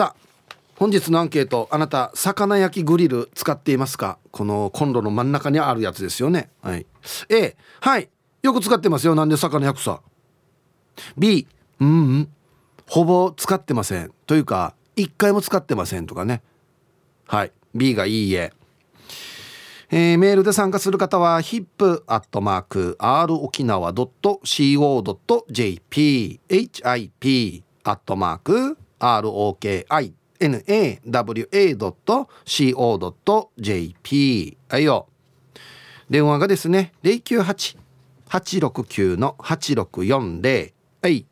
さあ本日のアンケートあなた魚焼きグリル使っていますか？このコンロの真ん中にあるやつですよね。はい。A はい。よく使ってますよ。なんで魚焼くさ？B うんうん。ほぼ使ってません。というか一回も使ってません。とかね。はい。B がいいえ。えー、メールで参加する方は hip.rokinawa.co.jp hip.rokinawa.co.jp ROKINAWA.co.jp はいよ。電話がですね098-869-8640はい、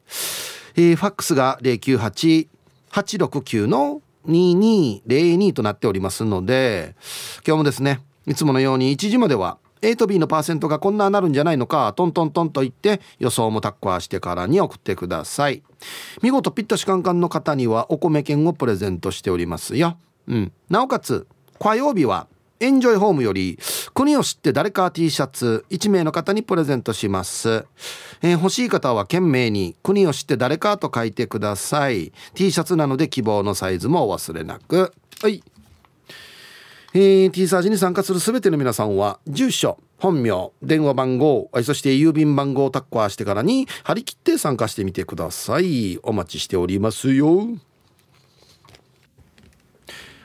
えー、ファックスが098-869の2202となっておりますので今日もですねいつものように1時までは A と B のパーセントがこんななるんじゃないのかトントントンと言って予想もタッコアしてからに送ってください。見事ピッタシカンカンの方にはお米券をプレゼントしておりますよ、うん、なおかつ火曜日はエンジョイホームより国を知って誰か T シャツ1名の方にプレゼントします、えー、欲しい方は懸命に国を知って誰かと書いてください。T シャツなので希望のサイズもお忘れなく。はい、T サージに参加する全ての皆さんは住所本名電話番号そして郵便番号をタッカーしてからに張り切って参加してみてください。お待ちしておりますよ。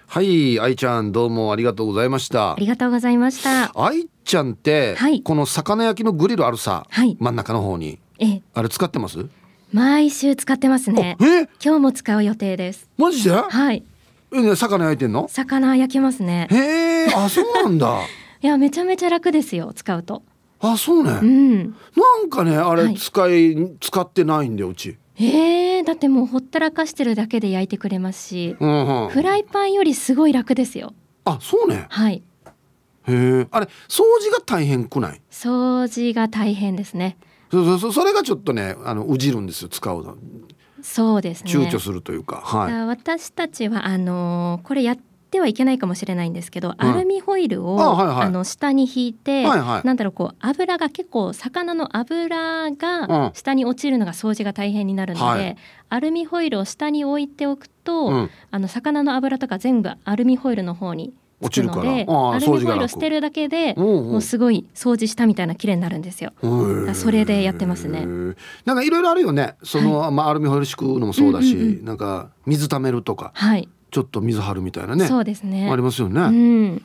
はい愛ちゃんどうもありがとうございました。ありがとうございました。愛ちゃんって、はい、この魚焼きのグリルあるさ、はい、真ん中の方に。えあれ使ってます？毎週使ってますね。今日も使う予定です。マジで？はいえ魚焼いてんの？魚焼けますね。へえあそうなんだ。いやめちゃめちゃ楽ですよ使うと。あそうね、うん、なんかねあれ使い、はい、使ってないんだようち。えー、だってもうほったらかしてるだけで焼いてくれますし、うんうん、フライパンよりすごい楽ですよ。あそうね。はい。へえあれ掃除が大変くない？掃除が大変ですね。そうそうそれがちょっとねあのうじるんですよ使うのそうですね。躊躇するというか、はい、私たちはあのこれやってはいけないかもしれないんですけど、うん、アルミホイルをあ、はいはい、あの下に引いて、はいはい、なんだろうこう油が結構魚の油が下に落ちるのが掃除が大変になるので、はい、アルミホイルを下に置いておくと、うん、あの魚の油とか全部アルミホイルの方に落ちるのでアルミホイルを捨てるだけでもうすごい掃除したみたいな綺麗になるんですよ。それでやってますね。なんかいろいろあるよね。その、はい、まあアルミホイル敷くのもそうだし、うんうんうん、なんか水溜めるとか、はい、ちょっと水張るみたいなね。そうですね。ありますよね。うん、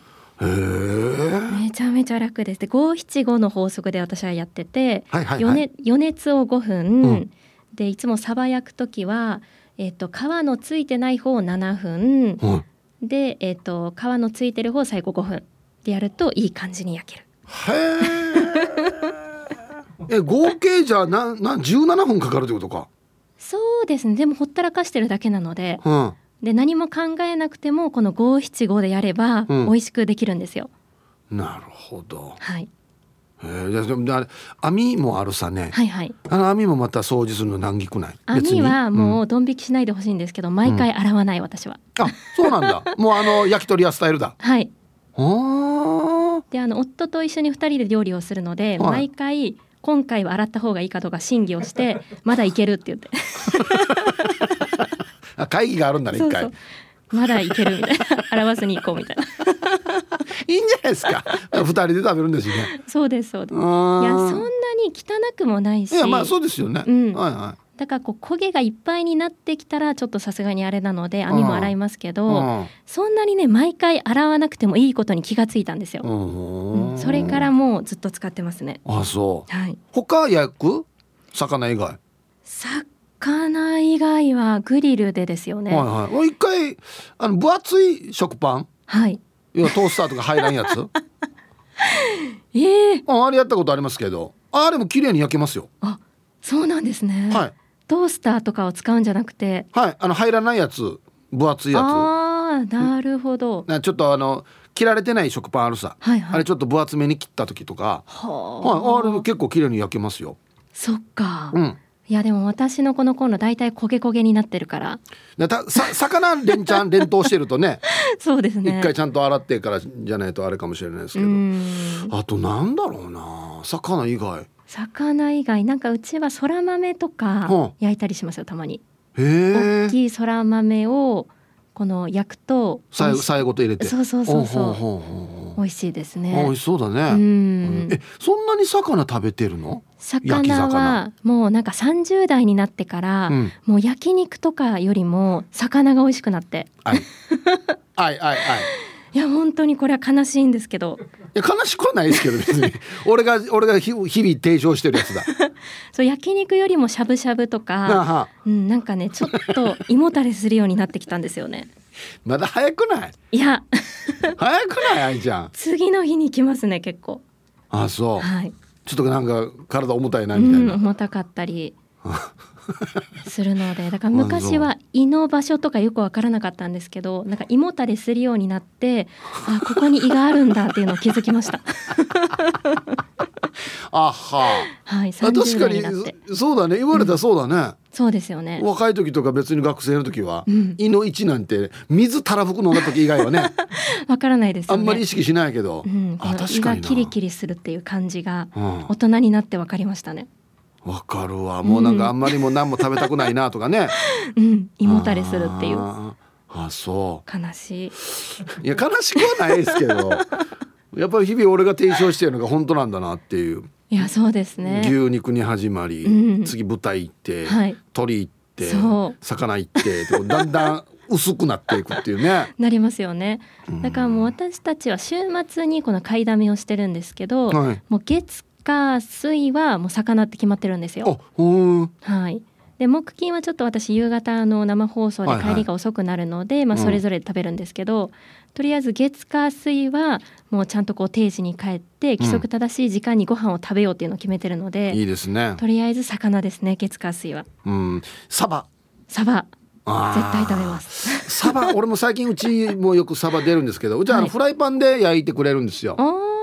めちゃめちゃ楽です。で五七五の法則で私はやってて、はいはいはい、余余熱を5分、うん、でいつもサバ焼く時はえっ、ー、と皮のついてない方を7分。うんで、えーと、皮のついてる方最後5分でやるといい感じに焼ける。へえ合計じゃなな17分かかるってことかそうですねでもほったらかしてるだけなのでうん、で何も考えなくてもこの五七五でやれば美味しくできるんですよ。うん、なるほど。はいえでもあれ網もあるさね。はいはい。あの網もまた掃除するの難儀くない？網はもうドン引きしないでほしいんですけど、うん、毎回洗わない私は。あ、そうなんだ。もうあの焼き鳥屋スタイルだ。はい。であの夫と一緒に二人で料理をするので、はい、毎回今回は洗った方がいいかどうか審議をしてまだいけるって言って。あ会議があるんだね一回。まだいけるみたいな。洗わずに行こうみたいな。いいんじゃないですか。二人で食べるんですよね。そうですそうです。いやそんなに汚くもないし。いやまあそうですよね、うん、はいはい。だからこう焦げがいっぱいになってきたらちょっとさすがにあれなので網も洗いますけどそんなにね毎回洗わなくてもいいことに気がついたんですよ、うん、それからもうずっと使ってますね。あそう、はい、他焼く？魚以外。魚以外はグリルでですよね。はいはい。一回あの分厚い食パン？はい。要はトースターとか入らんやつ？ええー、ああれやったことありますけど、あれも綺麗に焼けますよ。あ、そうなんですね。はい。トースターとかを使うんじゃなくて？はい。あの入らないやつ、分厚いやつ。ああ、なるほど。ちょっとあの。切られてない食パンあるさ、はいはい、あれちょっと分厚めに切った時とか、はあ、あれ結構綺麗に焼けますよ。そっか。うん。いやでも私のこのコンロ大体焦げ焦げになってるから。魚連チャン連投してるとね。そうですね。一回ちゃんと洗ってからじゃないとあれかもしれないですけど。あとなんだろうな魚以外。魚以外。なんかうちはそら豆とか焼いたりしますよたまに。へ大きいそら豆をこの焼くとささごと入れて。そうそうそうそう美味しいですね。美味しそうだね。うん。えそんなに魚食べてるの？魚はもうなんか30代になってから、うん、もう焼肉とかよりも魚が美味しくなって。はい。はいはいい。や本当にこれは悲しいんですけど。いや悲しくはないですけど別に。俺が俺が日々提唱してるやつだ。そう焼肉よりもしゃぶしゃぶとか、うん、なんかねちょっと胃もたれするようになってきたんですよねまだ早くない？いや。早くない？愛ちゃん。次の日に来ますね結構。あそう、はい、ちょっとなんか体重たいなみたいな、うん、重たかったり するのでだから昔は胃の場所とかよく分からなかったんですけどなんか胃もたれするようになってあここに胃があるんだっていうのを気づきました。あは、はい、確かにそうだね。言われたらそうだね、うん、そうですよね。若い時とか別に学生の時は、うん、胃の位置なんて水たらふく飲んだ時以外はね わからないです、ね、あんまり意識しないけど、うん、あ確かにキリキリするっていう感じが大人になってわかりましたね、わかるわ。もうなんかあんまりも何も食べたくないなとかね、うん、胃もたれするっていう。あそう。悲しい。いや悲しくはないですけど。やっぱり日々俺が提唱してるのが本当なんだなっていう。いやそうですね。牛肉に始まり、うん、次豚行って、はい、鶏行って魚行ってだんだん薄くなっていくっていうね。なりますよね。だからもう私たちは週末にこの買いだめをしてるんですけど、はい、もう月火水はもう魚って決まってるんですよ。はい。で木金はちょっと私夕方の生放送で帰りが遅くなるので、はいはい、まあ、それぞれ食べるんですけど、うん、とりあえず月火水はもうちゃんとこう定時に帰って規則正しい時間にご飯を食べようっていうのを決めてるので、うん、いいですね。とりあえず魚ですね月火水は。うん、サバ。サバ絶対食べます。サバ 俺も最近うちもよくサバ出るんですけどうちはあのフライパンで焼いてくれるんですよ。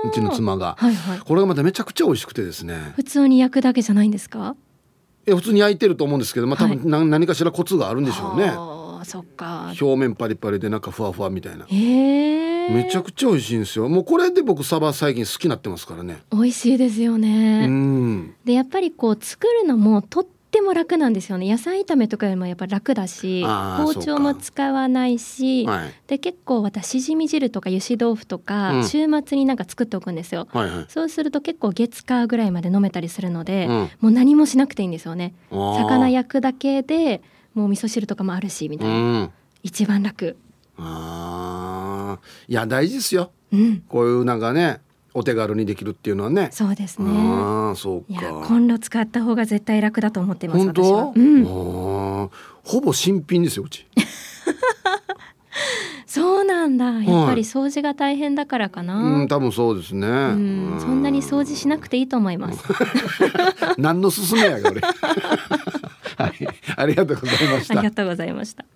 うちの妻が、はいはい、これがまためちゃくちゃ美味しくてですね。普通に焼くだけじゃないんですか？いや普通に焼いてると思うんですけど、まあ、多分何,、何かしらコツがあるんでしょうね。あそっか。表面パリパリで中ふわふわみたいな。へめちゃくちゃ美味しいんですよ。もうこれで僕サバ最近好きになってますからね。美味しいですよね。でやっぱりこう作るのもとっても楽なんですよね。野菜炒めとかよりもやっぱ楽だし包丁も使わないし、はい、で結構私しじみ汁とか油脂豆腐とか、うん、週末になんか作っておくんですよ、はいはい、そうすると結構月火ぐらいまで飲めたりするので、うん、もう何もしなくていいんですよね。魚焼くだけでもう味噌汁とかもあるしみたいな、うん、一番楽。あいや大事ですよ、うん、こういうなんかねお手軽にできるっていうのはね。そうですね。あそうか。コンロ使った方が絶対楽だと思ってます本当、うん、ほぼ新品ですようち。そうなんだ。やっぱり掃除が大変だからかな、はい、うん多分そうですね。うん。そんなに掃除しなくていいと思います。何の勧めやが俺。はい。ありがとうございました。ありがとうございました。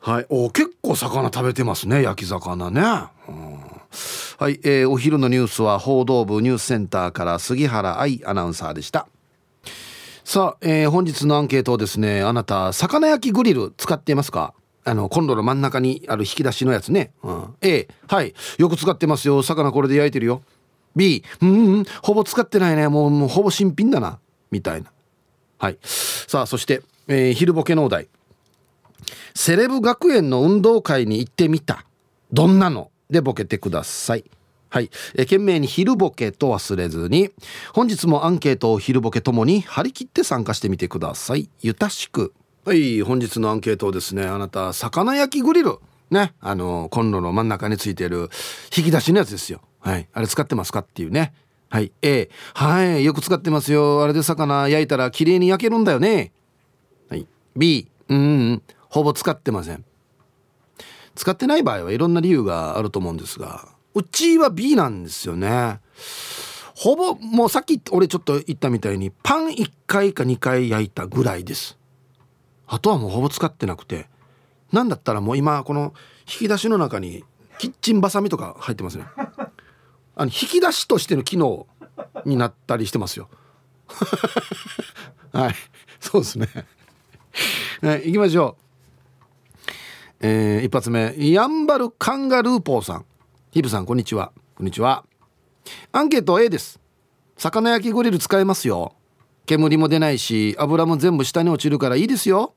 はい、お結構魚食べてますね焼き魚ね、うんはい、えー、お昼のニュースは報道部ニュースセンターから杉原愛アナウンサーでした。さあ、えー、本日のアンケートですねあなた魚焼きグリル使っていますか？あのコンロの真ん中にある引き出しのやつね、うん、A はい。よく使ってますよ。魚これで焼いてるよ。B うん、うん、ほぼ使ってないね。もうもうほぼ新品だな。みたいな。はい。さあそして、えー、昼ボケのお題。セレブ学園の運動会に行ってみた。どんなの？でボケてください。はい、え懸命に昼ボケと忘れずに本日もアンケートを昼ボケともに張り切って参加してみてください。ゆたしく。はい本日のアンケートをですねあなた魚焼きグリル。ね。あのコンロの真ん中についてる引き出しのやつですよ。はい。あれ使ってますかっていうね。はい。A はい。よく使ってますよ。あれで魚焼いたら綺麗に焼けるんだよね。はい。B うん、うん、ほぼ使ってません。使ってない場合はいろんな理由があると思うんですがうちは B なんですよね。ほぼもうさっき俺ちょっと言ったみたいにパン1回か2回焼いたぐらいです。あとはもうほぼ使ってなくて。なんだったらもう今この引き出しの中にキッチンバサミとか入ってますね。あの引き出しとしての機能になったりしてますよ。はい。そうですね、はい、行きましょう。えー、一発目やんばるカンガルーポーさん。ヒブさんこんにちは。こんにちは。アンケート A です。魚焼きグリル使えますよ。煙も出ないし油も全部下に落ちるからいいですよ。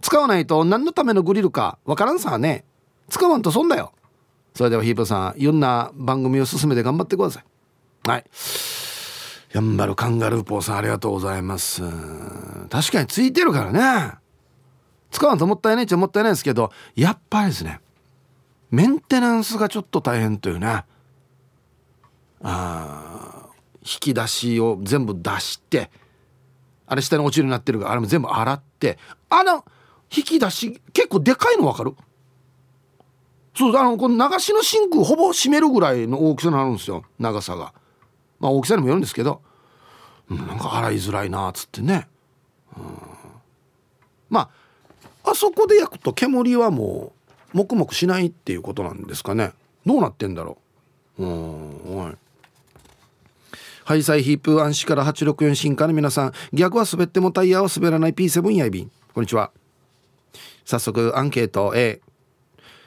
使わないと何のためのグリルかわからんさね。使わんと損だよ。それではヒープさんいろんな番組を進めて頑張ってください。はい。やんばるカンガルーポーさんありがとうございます。確かについてるからね。使わんともったいないっちゃもったいないですけどやっぱりですねメンテナンスがちょっと大変というね。あ引き出しを全部出してあれ下に落ちるようになってるからあれも全部洗ってあの引き出し結構でかいの分かる？そうあのこの流しのシンクほぼ閉めるぐらいの大きさになるんですよ長さが。まあ大きさにもよるんですけど、うん、なんか洗いづらいなっつってね、うん、まああそこで焼くと煙はもうもくもくしないっていうことなんですかね。どうなってんだろう。うんはい。ハイサイヒープ暗視から864進化の皆さん。逆は滑ってもタイヤは滑らない P7 やいびん。こんにちは。早速アンケート A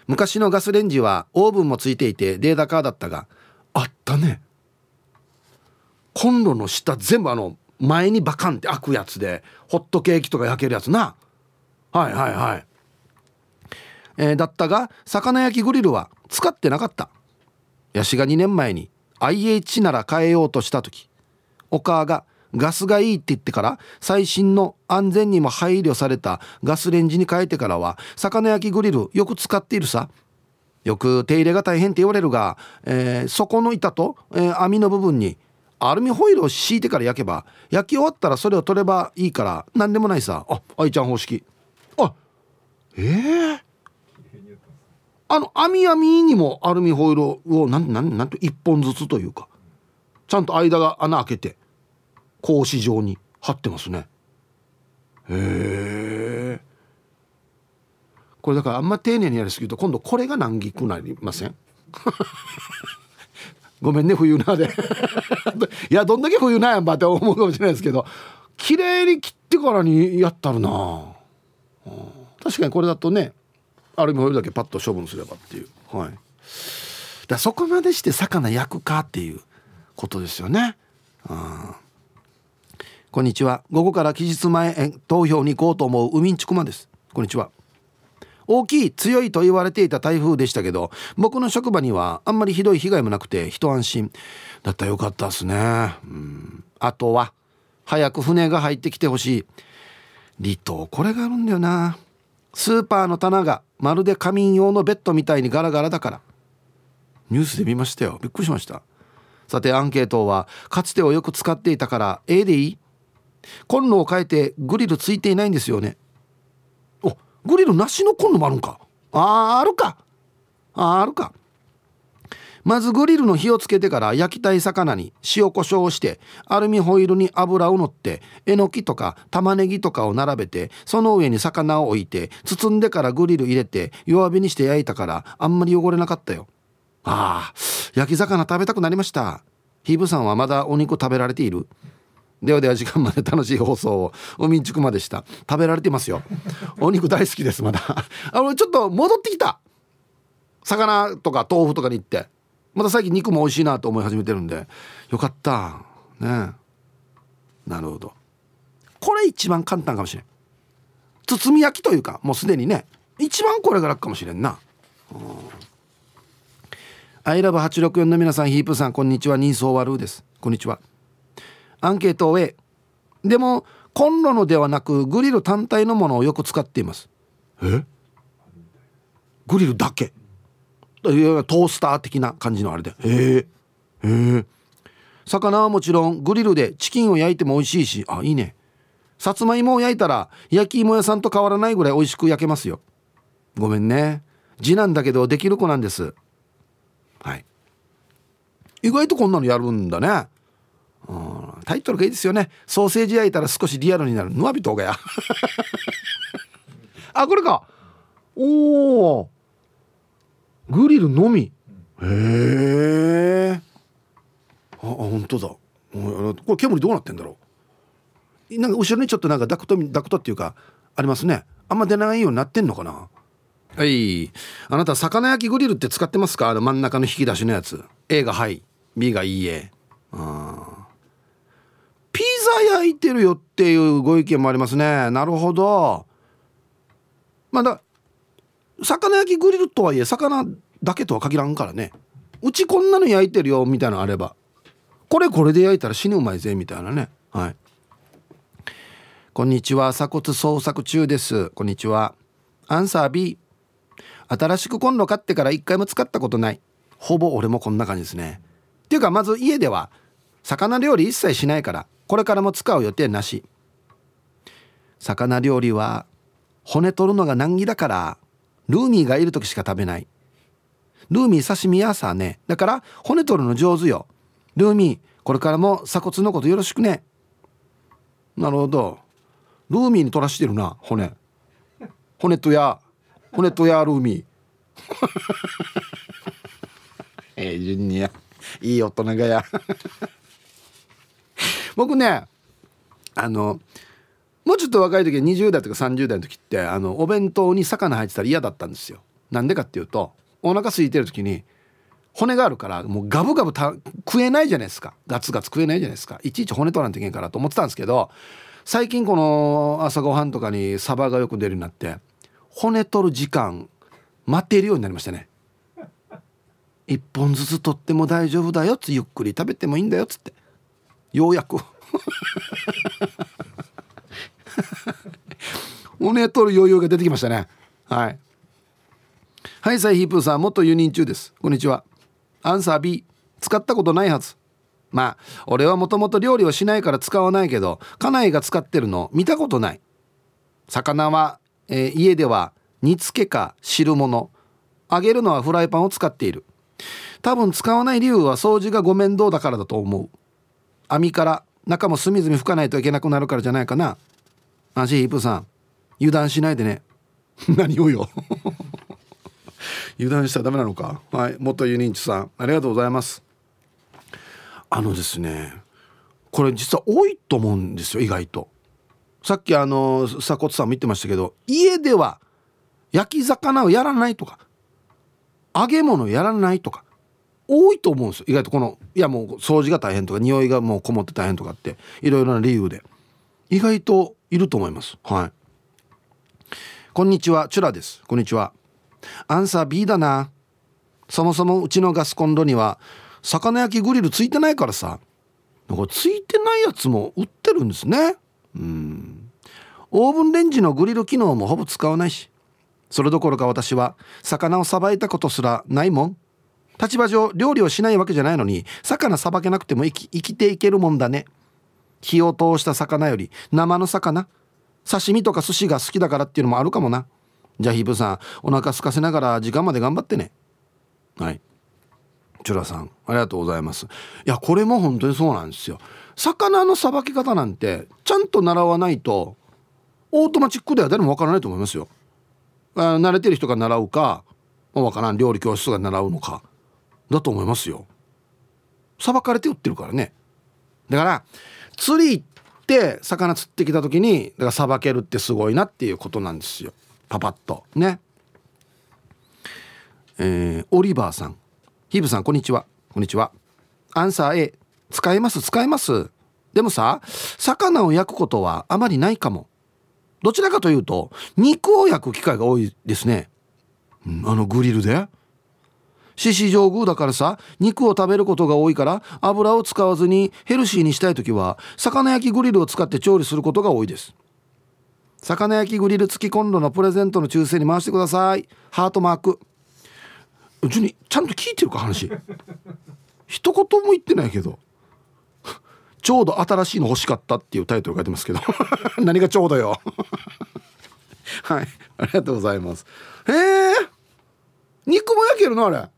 昔のガスレンジはオーブンもついていてデータカーだったがあったね。コンロの下全部あの前にバカンって開くやつでホットケーキとか焼けるやつ。なはいはいはい、えー、だったが魚焼きグリルは使ってなかった。ヤシが2年前に IH なら変えようとした時。お母がガスがいいって言ってから最新の安全にも配慮されたガスレンジに変えてからは魚焼きグリルよく使っているさ。よく手入れが大変って言われるが、えー、底の板と、えー、網の部分にアルミホイルを敷いてから焼けば焼き終わったらそれを取ればいいから何でもないさ。あ愛ちゃん方式。あええ。ー、あの網網にもアルミホイルをなんなんなんと1本ずつというかちゃんと間が穴開けて格子状に貼ってますね。へえ。これだからあんま丁寧にやりすぎると今度これが難儀くなりません？ごめんね冬菜で。いやどんだけ冬菜やんばって思うかもしれないですけど綺麗に切ってからにやったるな、確かにこれだとねアルミホイルだけパッと処分すればっていう。はい。だそこまでして魚焼くかっていうことですよね。うんこんにちは。午後から期日前投票に行こうと思う海んちくまです。こんにちは。大きい強いと言われていた台風でしたけど僕の職場にはあんまりひどい被害もなくて一安心。だったらよかったですね。うん。あとは早く船が入ってきてほしい。離島これがあるんだよな。スーパーの棚がまるで仮眠用のベッドみたいにガラガラだから。ニュースで見ましたよ。びっくりしました。さてアンケートはかつてをよく使っていたから A でいい？コンロを変えてグリルついていないんですよね。おグリルなしのコンロもあるんか。あーあるか。ああるか。まずグリルの火をつけてから焼きたい魚に塩コショウをしてアルミホイルに油を塗ってえのきとか玉ねぎとかを並べてその上に魚を置いて包んでからグリル入れて弱火にして焼いたからあんまり汚れなかったよ。ああ焼き魚食べたくなりました。ヒブさんはまだお肉食べられている？ではでは時間まで楽しい放送をおみんちくまでした。食べられてますよ。お肉大好きですまだ。あのちょっと戻ってきた。魚とか豆腐とかに行って。また最近肉も美味しいなと思い始めてるんで。よかった。ね。なるほど。これ一番簡単かもしれん。包み焼きというかもうすでにね。一番これが楽かもしれんな、うん、アイラブ864の皆さんヒープさんこんにちは。人相悪です。こんにちは。アンケートを A でもコンロのではなくグリル単体のものをよく使っています。え？グリルだけ？トースター的な感じのあれで。へえへえ魚はもちろんグリルでチキンを焼いても美味しいし。あいいね。さつまいもを焼いたら焼き芋屋さんと変わらないぐらい美味しく焼けますよ。ごめんね。次男だけどできる子なんです。はい。意外とこんなのやるんだね。うん。タイトルがいいですよね。ソーセージ焼いたら少しリアルになる。ヌアビトがや。あこれか。おおグリルのみ。へえあ本当だ。これ煙どうなってんだろう？なんか後ろにちょっとなんかダクトダクトっていうかありますね。あんま出ないようになってんのかな？はい。あなた魚焼きグリルって使ってますか？あの真ん中の引き出しのやつ。A がはい。B がいいえ。あピザ焼いてるよっていうご意見もありますね。なるほど。まだ魚焼きグリルとはいえ魚だけとは限らんからね。うちこんなの焼いてるよみたいなのあれば。これこれで焼いたら死ぬうまいぜみたいなね。はい。こんにちは鎖骨捜索中です。こんにちは。アンサー B 新しくコンロ買ってから一回も使ったことない。ほぼ俺もこんな感じですね。っていうかまず家では魚料理一切しないからこれからも使う予定なし。魚料理は骨取るのが難儀だからルーミーがいる時しか食べない。ルーミー刺身やさね。だから骨取るの上手よ。ルーミーこれからも鎖骨のことよろしくね。なるほど。ルーミーに取らしてるな骨。骨とや骨とやルーミー。ええ順にやいい大人がや。僕ねあのもうちょっと若い時20代とか30代の時ってあのお弁当に魚入ってたら嫌だったんですよ。なんでかっていうとお腹空いてる時に骨があるからもうガブガブ食えないじゃないですか。ガツガツ食えないじゃないですか。いちいち骨取らんといけんからと思ってたんですけど最近この朝ごはんとかにサバがよく出るようになって骨取る時間待っているようになりましたね。一本ずつ取っても大丈夫だよっつゆっくり食べてもいいんだよっつって。ようやく。骨取る余裕が出てきましたね。はい。はいサイヒープーさん元輸入中です。こんにちは。アンサー B 使ったことないはず。まあ俺はもともと料理をしないから使わないけど家内が使ってるの見たことない。魚は、えー、家では煮付けか汁物。揚げるのはフライパンを使っている。多分使わない理由は掃除がご面倒だからだと思う。網から中も隅々拭かないといけなくなるからじゃないかな。安心ヒープーさん油断しないでね。何をよ。油断したらダメなのか。はい。元ユニンチさんありがとうございます。あのですねこれ実は多いと思うんですよ意外と。さっきあの鎖骨さんも言ってましたけど家では焼き魚をやらないとか揚げ物やらないとか多いと思うんですよ意外と。このいやもう掃除が大変とか匂いがもうこもって大変とかっていろいろな理由で。意外といると思います。はい。こんにちはチュラです。こんにちは。アンサー B だな。そもそもうちのガスコンロには魚焼きグリルついてないからさ。これついてないやつも売ってるんですね。うん。オーブンレンジのグリル機能もほぼ使わないし。それどころか私は魚をさばいたことすらないもん。立場上料理をしないわけじゃないのに魚さばけなくても生き生きていけるもんだね。火を通した魚より生の魚。刺身とか寿司が好きだからっていうのもあるかもな。じゃあヒブさんお腹空かせながら時間まで頑張ってね。はい。チュラさんありがとうございます。いやこれも本当にそうなんですよ。魚のさばき方なんてちゃんと習わないとオートマチックでは誰もわからないと思いますよ。あ慣れてる人が習うかわからん料理教室が習うのかだと思いますよ。さばかれて売ってるからね。だから釣り行って魚釣ってきた時にだからさばけるってすごいなっていうことなんですよ。パパッと。ね。えー、オリバーさん。ヒブさんこんにちは。こんにちは。アンサー A 使えます使えます。でもさ魚を焼くことはあまりないかも。どちらかというと肉を焼く機会が多いですね、うん、あのグリルで。獅子上宮だからさ肉を食べることが多いから油を使わずにヘルシーにしたい時は魚焼きグリルを使って調理することが多いです。魚焼きグリル付きコンロのプレゼントの抽選に回してください。ハートマーク。うちにちゃんと聞いてるか話。一言も言ってないけど。ちょうど新しいの欲しかったっていうタイトル書いてますけど。何がちょうどよ。はい。ありがとうございます。へえ肉も焼けるのあれ？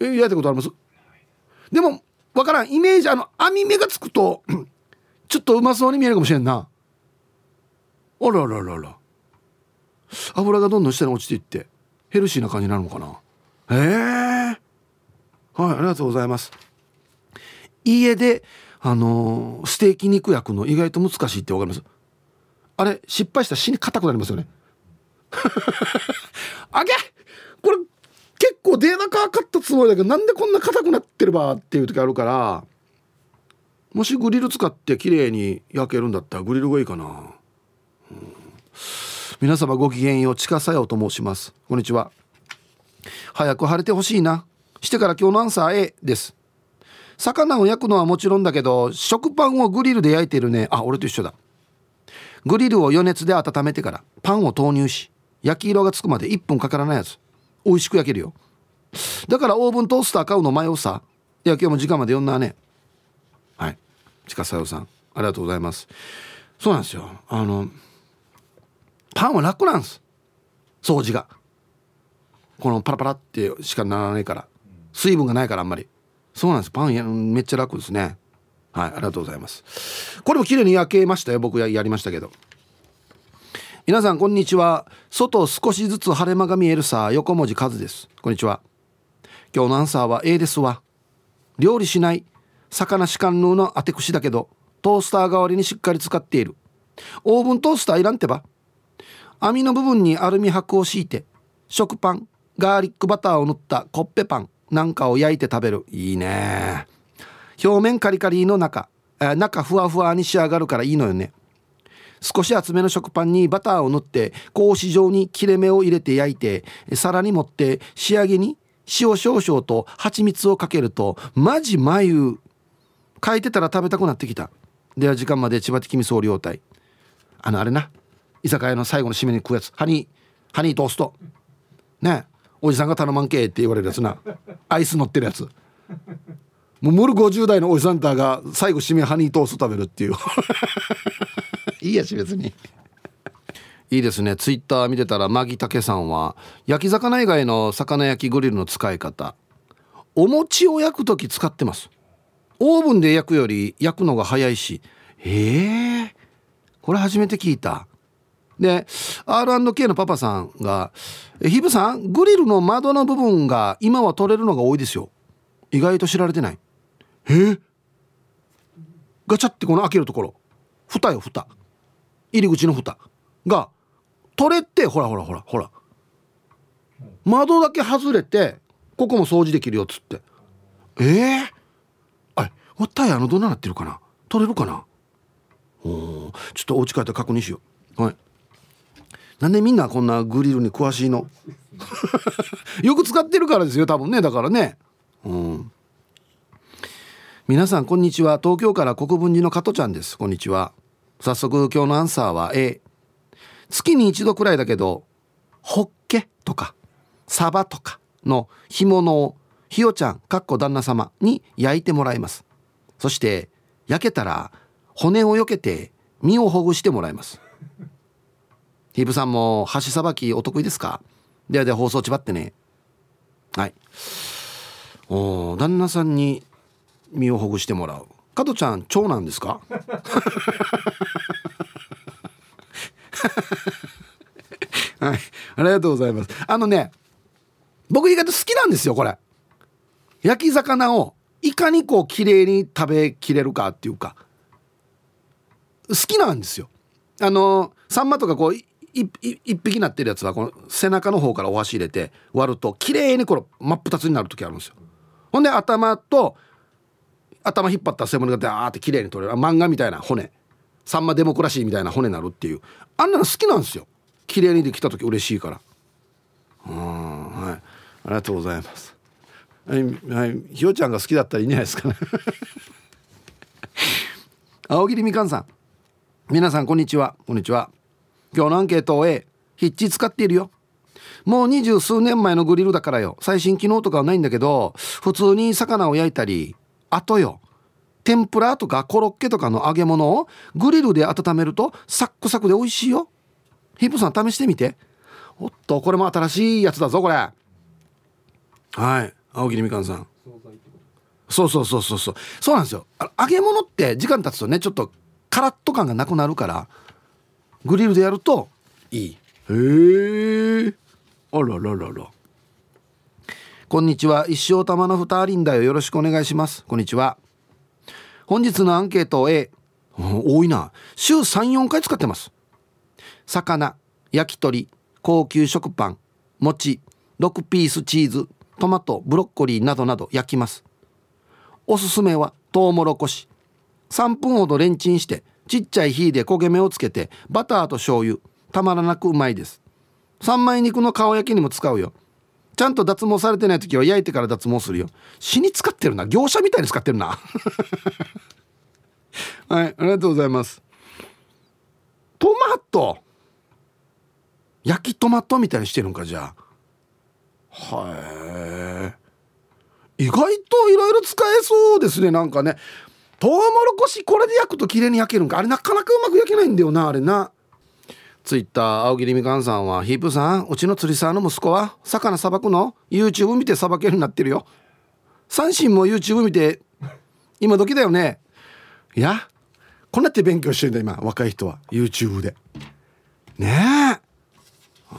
え焼いたことあります？でもわからん。イメージあの網目がつくと ちょっとうまそうに見えるかもしれんな。あらららら。油がどんどん下に落ちていってヘルシーな感じになるのかな？へえ。はいありがとうございます。家であのー、ステーキ肉焼くの意外と難しいってわかります？あれ失敗したら死に硬くなりますよね。あげこれ結構データかったつもりだけどなんでこんな硬くなってればっていう時あるからもしグリル使って綺麗に焼けるんだったらグリルがいいかな、皆様ごきげんよう近さよと申します。こんにちは。早く晴れてほしいな。してから今日のアンサー A です。魚を焼くのはもちろんだけど食パンをグリルで焼いてるね。あ俺と一緒だ。グリルを余熱で温めてからパンを投入し焼き色がつくまで1分かからないやつ。美味しく焼けるよ。だからオーブントースター買うの迷うさ。いや今日も時間まで読んだね。はい。近さよさんありがとうございます。そうなんですよ。あのパンは楽なんです。掃除が。このパラパラってしかならないから。水分がないからあんまり。そうなんです。パンやめっちゃ楽ですね。はいありがとうございます。これも綺麗に焼けましたよ。僕ややりましたけど。皆さんこんにちは。外少しずつ晴れ間が見えるさ。横文字数です。こんにちは。今日のアンサーは A ですわ。料理しない。魚しかんぬーの当て串だけど。トースター代わりにしっかり使っている。オーブントースターいらんてば網の部分にアルミ箔を敷いて食パンガーリックバターを塗ったコッペパンなんかを焼いて食べる。いいね。表面カリカリの中中ふわふわに仕上がるからいいのよね。少し厚めの食パンにバターを塗って格子状に切れ目を入れて焼いて皿に盛って仕上げに塩少々と蜂蜜をかけるとマジ眉書いてたら食べたくなってきた。では時間まで千葉的味総領隊あのあれな。居酒屋の最後の締めに食うやつ。ハニーハニートースト。ね。おじさんが頼まんけって言われるやつな。アイス乗ってるやつ。もうムル50代のおじさんたが最後締めハニートースト食べるっていう。いいやし別に。いいですね。ツイッター見てたらマギタケさんは焼き魚以外の魚焼きグリルの使い方。お餅を焼く時使ってます。オーブンで焼くより焼くのが早いし。へえこれ初めて聞いた。で R&K のパパさんが「ヒブさんグリルの窓の部分が今は取れるのが多いですよ。意外と知られてない」え？ガチャってこの開けるところ。蓋よ蓋。入り口の蓋が取れてほらほらほらほら。窓だけ外れてここも掃除できるよっつって。え？えー、あれわったいあのどんななってるかな？取れるかな？おちょっとお家帰って確認しよう。はい。なんでみんなこんなグリルに詳しいの？よく使ってるからですよ多分ねだからね。うん。皆さんこんにちは。東京から国分寺の加トちゃんです。こんにちは。早速今日のアンサーは A 月に一度くらいだけどホッケとかサバとかの干物をひよちゃんかっこ旦那様に焼いてもらいます。そして焼けたら骨をよけて身をほぐしてもらいます。ヒブさんも箸さばきお得意ですか？ではでは放送ちばってね。はい。お旦那さんに身をほぐしてもらう。加トちゃん長男ですか？はい。ありがとうございます。あのね僕意外と好きなんですよこれ。焼き魚をいかにこう綺麗に食べきれるかっていうか。好きなんですよ。あのサンマとかこう一匹なってるやつはこの背中の方からお箸入れて割ると綺麗にこの真っ二つになる時あるんですよ。ほんで頭と頭引っ張った背骨がダーって綺麗に取れる。漫画みたいな骨。さんまデモクラシーみたいな骨になるっていう。あんなの好きなんですよ。綺麗にできた時嬉しいから。うんはい。ありがとうございます。はい、はい、ひよちゃんが好きだったらいいんじゃないですかね。青桐みかんさん。皆さんこんにちは。こんにちは。今日のアンケートを A ヒッチ使っているよ。もう二十数年前のグリルだからよ。最新機能とかはないんだけど普通に魚を焼いたりあとよ天ぷらとかコロッケとかの揚げ物をグリルで温めるとサックサクで美味しいよ。ヒップさん試してみて。おっとこれも新しいやつだぞこれ。はい。青桐みかんさん。そうそうそうそうそう。そうなんですよ。揚げ物って時間経つとねちょっとカラッと感がなくなるから。グリルでやるといい。へえあらららら。こんにちは。一生玉の二人だよ。よろしくお願いします。こんにちは。本日のアンケートを A 多いな。週34回使ってます。魚焼き鳥高級食パン餅6ピースチーズトマトブロッコリーなどなど焼きます。おすすめはトウモロコシ。3分ほどレンチンしてちっちゃい火で焦げ目をつけてバターと醤油。たまらなくうまいです。三枚肉の皮焼きにも使うよ。ちゃんと脱毛されてない時は焼いてから脱毛するよ。死に使ってるな。業者みたいに使ってるな。はいありがとうございます。トマト。焼きトマトみたいにしてるんかじゃあ。はい意外といろいろ使えそうですねなんかね。トウモロコシこれで焼くと綺麗に焼けるんか？あれなかなかうまく焼けないんだよなあれな。ツイッター青桐みかんさんはヒープさんうちの釣りさんの息子は魚さばくの？YouTube 見てさばけるようになってるよ。三振も YouTube 見て今時だよね。いやこんなって勉強してるんだ今若い人は。YouTube で。ねえ。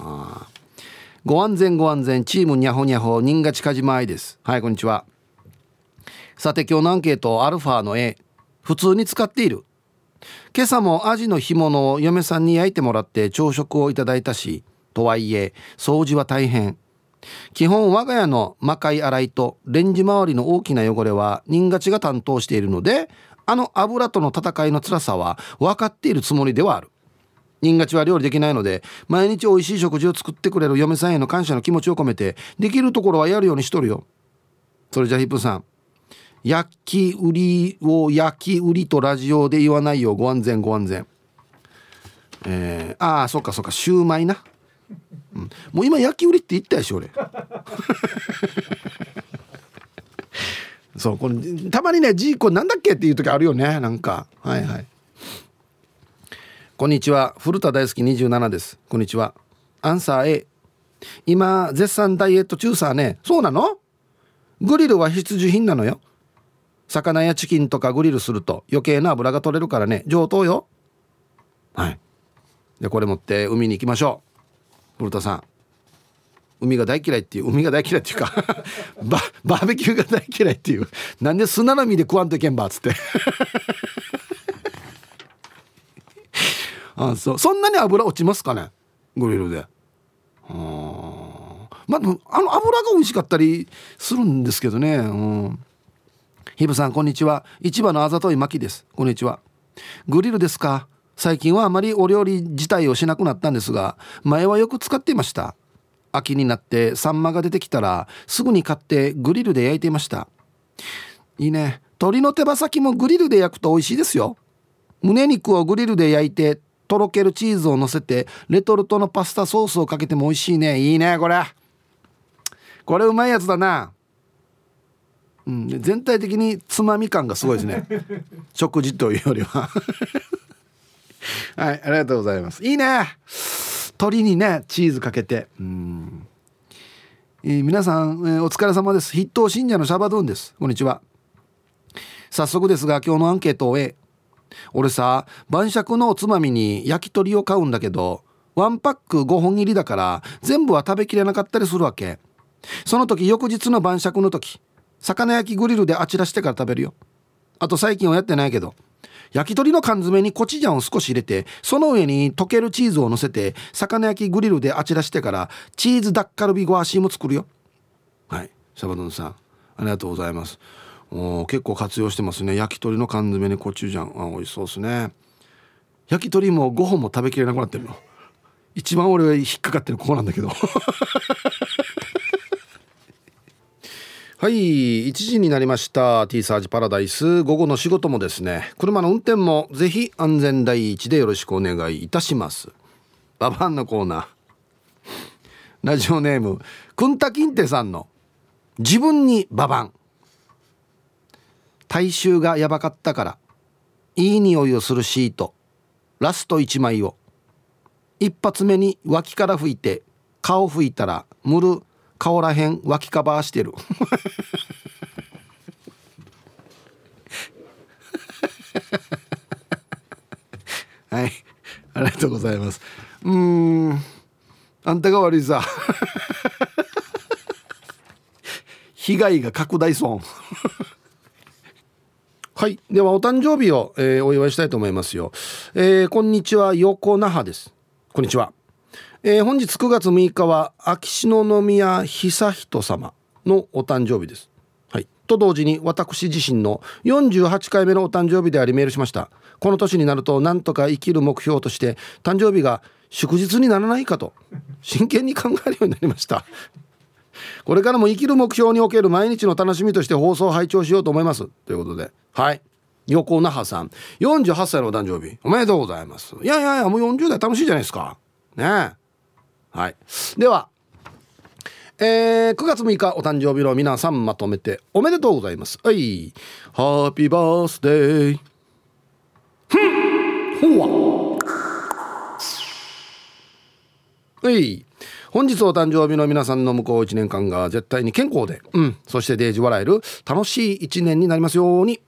ご安全ご安全。チームにゃほにゃほ。人が近島愛です。はいこんにちは。さて今日のアンケートアルファの A 普通に使っている。今朝もアジの干物を嫁さんに焼いてもらって朝食をいただいたしとはいえ掃除は大変。基本我が家の魔界洗いとレンジ周りの大きな汚れは人勝ちが担当しているのであの油との戦いの辛さは分かっているつもりではある。人勝ちは料理できないので毎日美味しい食事を作ってくれる嫁さんへの感謝の気持ちを込めてできるところはやるようにしとるよ。それじゃヒップさん焼き売りを焼き売りとラジオで言わないよ。ご安全ご安全。えー、ああそっかそっか。シューマイな、うん、もう今焼き売りって言ったでしょ俺。そうこれたまにねジーコなんだっけっていう時あるよね。なんか。はいはい。こんにちは。古田大好き27です。こんにちは。アンサー A 今絶賛ダイエット中さね。そうなの？グリルは必需品なのよ。魚やチキンとかグリルすると余計な油が取れるからね。上等よ。はい。でこれ持って海に行きましょう。古田さん。海が大嫌いっていう海が大嫌いっていうか。ババーベキューが大嫌いっていう。なんで砂波で食わんといけんばっつって。あそう。そんなに油落ちますかね？グリルで。うんまああの油が美味しかったりするんですけどね。うん。ひぶさんこんにちは。市場のあざといまきです。こんにちは。グリルですか。最近はあまりお料理自体をしなくなったんですが前はよく使っていました。秋になってサンマが出てきたらすぐに買ってグリルで焼いていました。いいね。鶏の手羽先もグリルで焼くと美味しいですよ。胸肉をグリルで焼いてとろけるチーズをのせてレトルトのパスタソースをかけても美味しいね。いいねこれ。これうまいやつだな。うん。全体的につまみ感がすごいですね。食事というよりは。はいありがとうございます。いいね。鶏にねチーズかけて。うん。えー、皆さん、えー、お疲れ様です。筆頭信者のシャバドゥンです。こんにちは。早速ですが今日のアンケートを終え俺さ晩酌のおつまみに焼き鳥を買うんだけどワンパック5本入りだから全部は食べきれなかったりするわけ。その時翌日の晩酌の時魚焼きグリルであちらしてから食べるよ。あと最近はやってないけど。焼き鳥の缶詰にコチュジャンを少し入れてその上に溶けるチーズを乗せて魚焼きグリルであちらしてからチーズダッカルビゴアシーも作るよ。はい。シャバドンさん。ありがとうございます。お結構活用してますね。焼き鳥の缶詰にコチュジャン。あ美味しそうですね。焼き鳥も5本も食べきれなくなってるの。一番俺が引っかかってるここなんだけど。はい1時になりました。T サージパラダイス。午後の仕事もですね車の運転もぜひ安全第一でよろしくお願いいたします。ババンのコーナー。ラジオネームくんたきんてさんの自分にババン。体臭がやばかったからいい匂いをするシートラスト1枚を。一発目に脇から拭いて顔拭いたらむる顔らへん脇カバーしてる。はい。ありがとうございます。うん。あんたが悪いさ。被害が拡大損。はい。ではお誕生日を、えー、お祝いしたいと思いますよ、えー、こんにちは横那覇です。こんにちは、えー、本日9月6日は秋篠宮悠仁様のお誕生日です。はい。と同時に私自身の48回目のお誕生日でありメールしました。この年になるとなんとか生きる目標として誕生日が祝日にならないかと真剣に考えるようになりました。これからも生きる目標における毎日の楽しみとして放送を拝聴しようと思います。ということで。はい。横那覇さん。48歳のお誕生日。おめでとうございます。いやいやいやもう40代楽しいじゃないですか。ねえ。はい。ではえー、9月6日お誕生日の皆さんまとめておめでとうございます。はい。ハッピーバースデーふん。ほわ。はい。本日お誕生日の皆さんの向こう1年間が絶対に健康で、うん、そしてデージ笑える楽しい1年になりますように。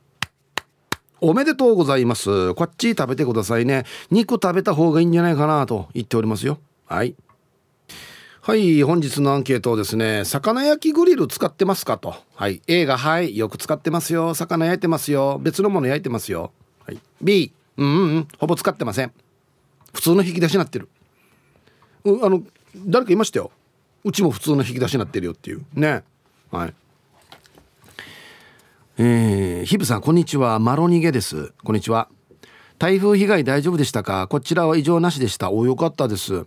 おめでとうございます。こっち食べてくださいね。肉食べた方がいいんじゃないかなと言っておりますよ。はい。はい本日のアンケートですね魚焼きグリル使ってますかと。はい。A がはいよく使ってますよ。魚焼いてますよ。別のもの焼いてますよ。はい。B うんうんうんほぼ使ってません。普通の引き出しになってる。うあの誰かいましたよ。うちも普通の引き出しになってるよっていう。ね。はい。えー、ヒブさんこんにちは。マロニゲです。こんにちは。台風被害大丈夫でしたか？こちらは異常なしでした。およかったです。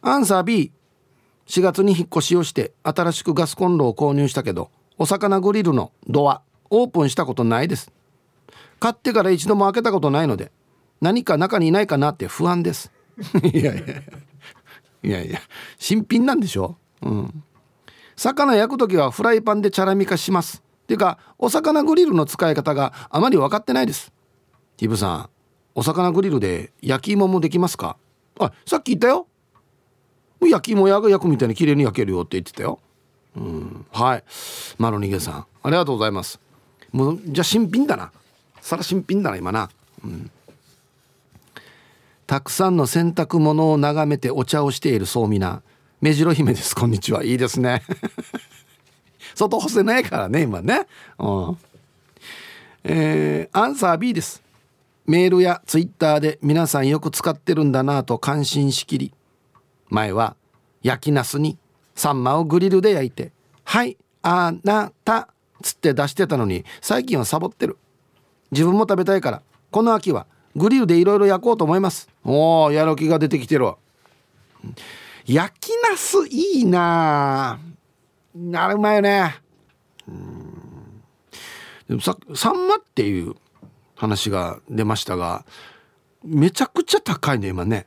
アンサー B 4月に引っ越しをして新しくガスコンロを購入したけどお魚グリルのドアオープンしたことないです。買ってから一度も開けたことないので何か中にいないかなって不安です。いやいや。いやいや。新品なんでしょ？うん。魚焼く時はフライパンでチャラミ化します。っていうかお魚グリルの使い方があまり分かってないです。ティブさんお魚グリルで焼き芋もできますか？あさっき言ったよ。焼き芋屋が焼くみたいに綺麗に焼けるよって言ってたよ。うん。はい。マロニゲさん。ありがとうございます。もうじゃあ新品だな。そら新品だな今な。うん。たくさんの洗濯物を眺めてお茶をしているそうみな。目白姫です。こんにちは。いいですね。外干せないからね今ね。うん。えー、アンサー B です。メールやツイッターで皆さんよく使ってるんだなと感心しきり。前は焼きナスにサンマをグリルで焼いて「はいあなた」つって出してたのに最近はサボってる。自分も食べたいからこの秋はグリルでいろいろ焼こうと思います。おおやる気が出てきてるわ。焼きナスいいな。あれうまいよね。うん。でもさサンマっていう話が出ましたがめちゃくちゃ高いね今ね。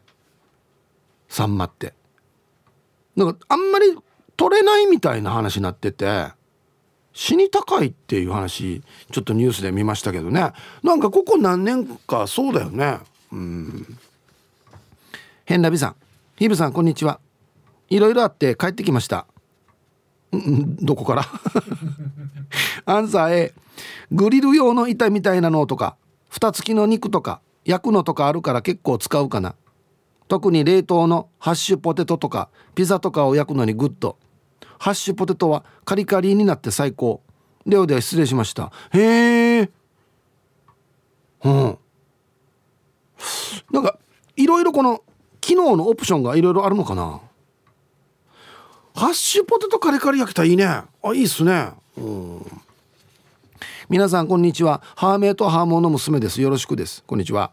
サンマって。なんかあんまり取れないみたいな話になってて死に高いっていう話ちょっとニュースで見ましたけどね。なんかここ何年かそうだよね。うん。変なびさん。ヒブさんこんにちは。いろいろあって帰ってきました。んどこから？アンサー A グリル用の板みたいなのとか蓋付きの肉とか焼くのとかあるから結構使うかな。特に冷凍のハッシュポテトとかピザとかを焼くのにグッド。ハッシュポテトはカリカリになって最高。ではでは失礼しました。へえ。うん。なんかいろいろこの機能のオプションがいろいろあるのかな。ハッシュポテトカリカリ焼けたらいいね。あいいっすね。うん。皆さんこんにちは。ハーメイとハーモンの娘です。よろしくです。こんにちは。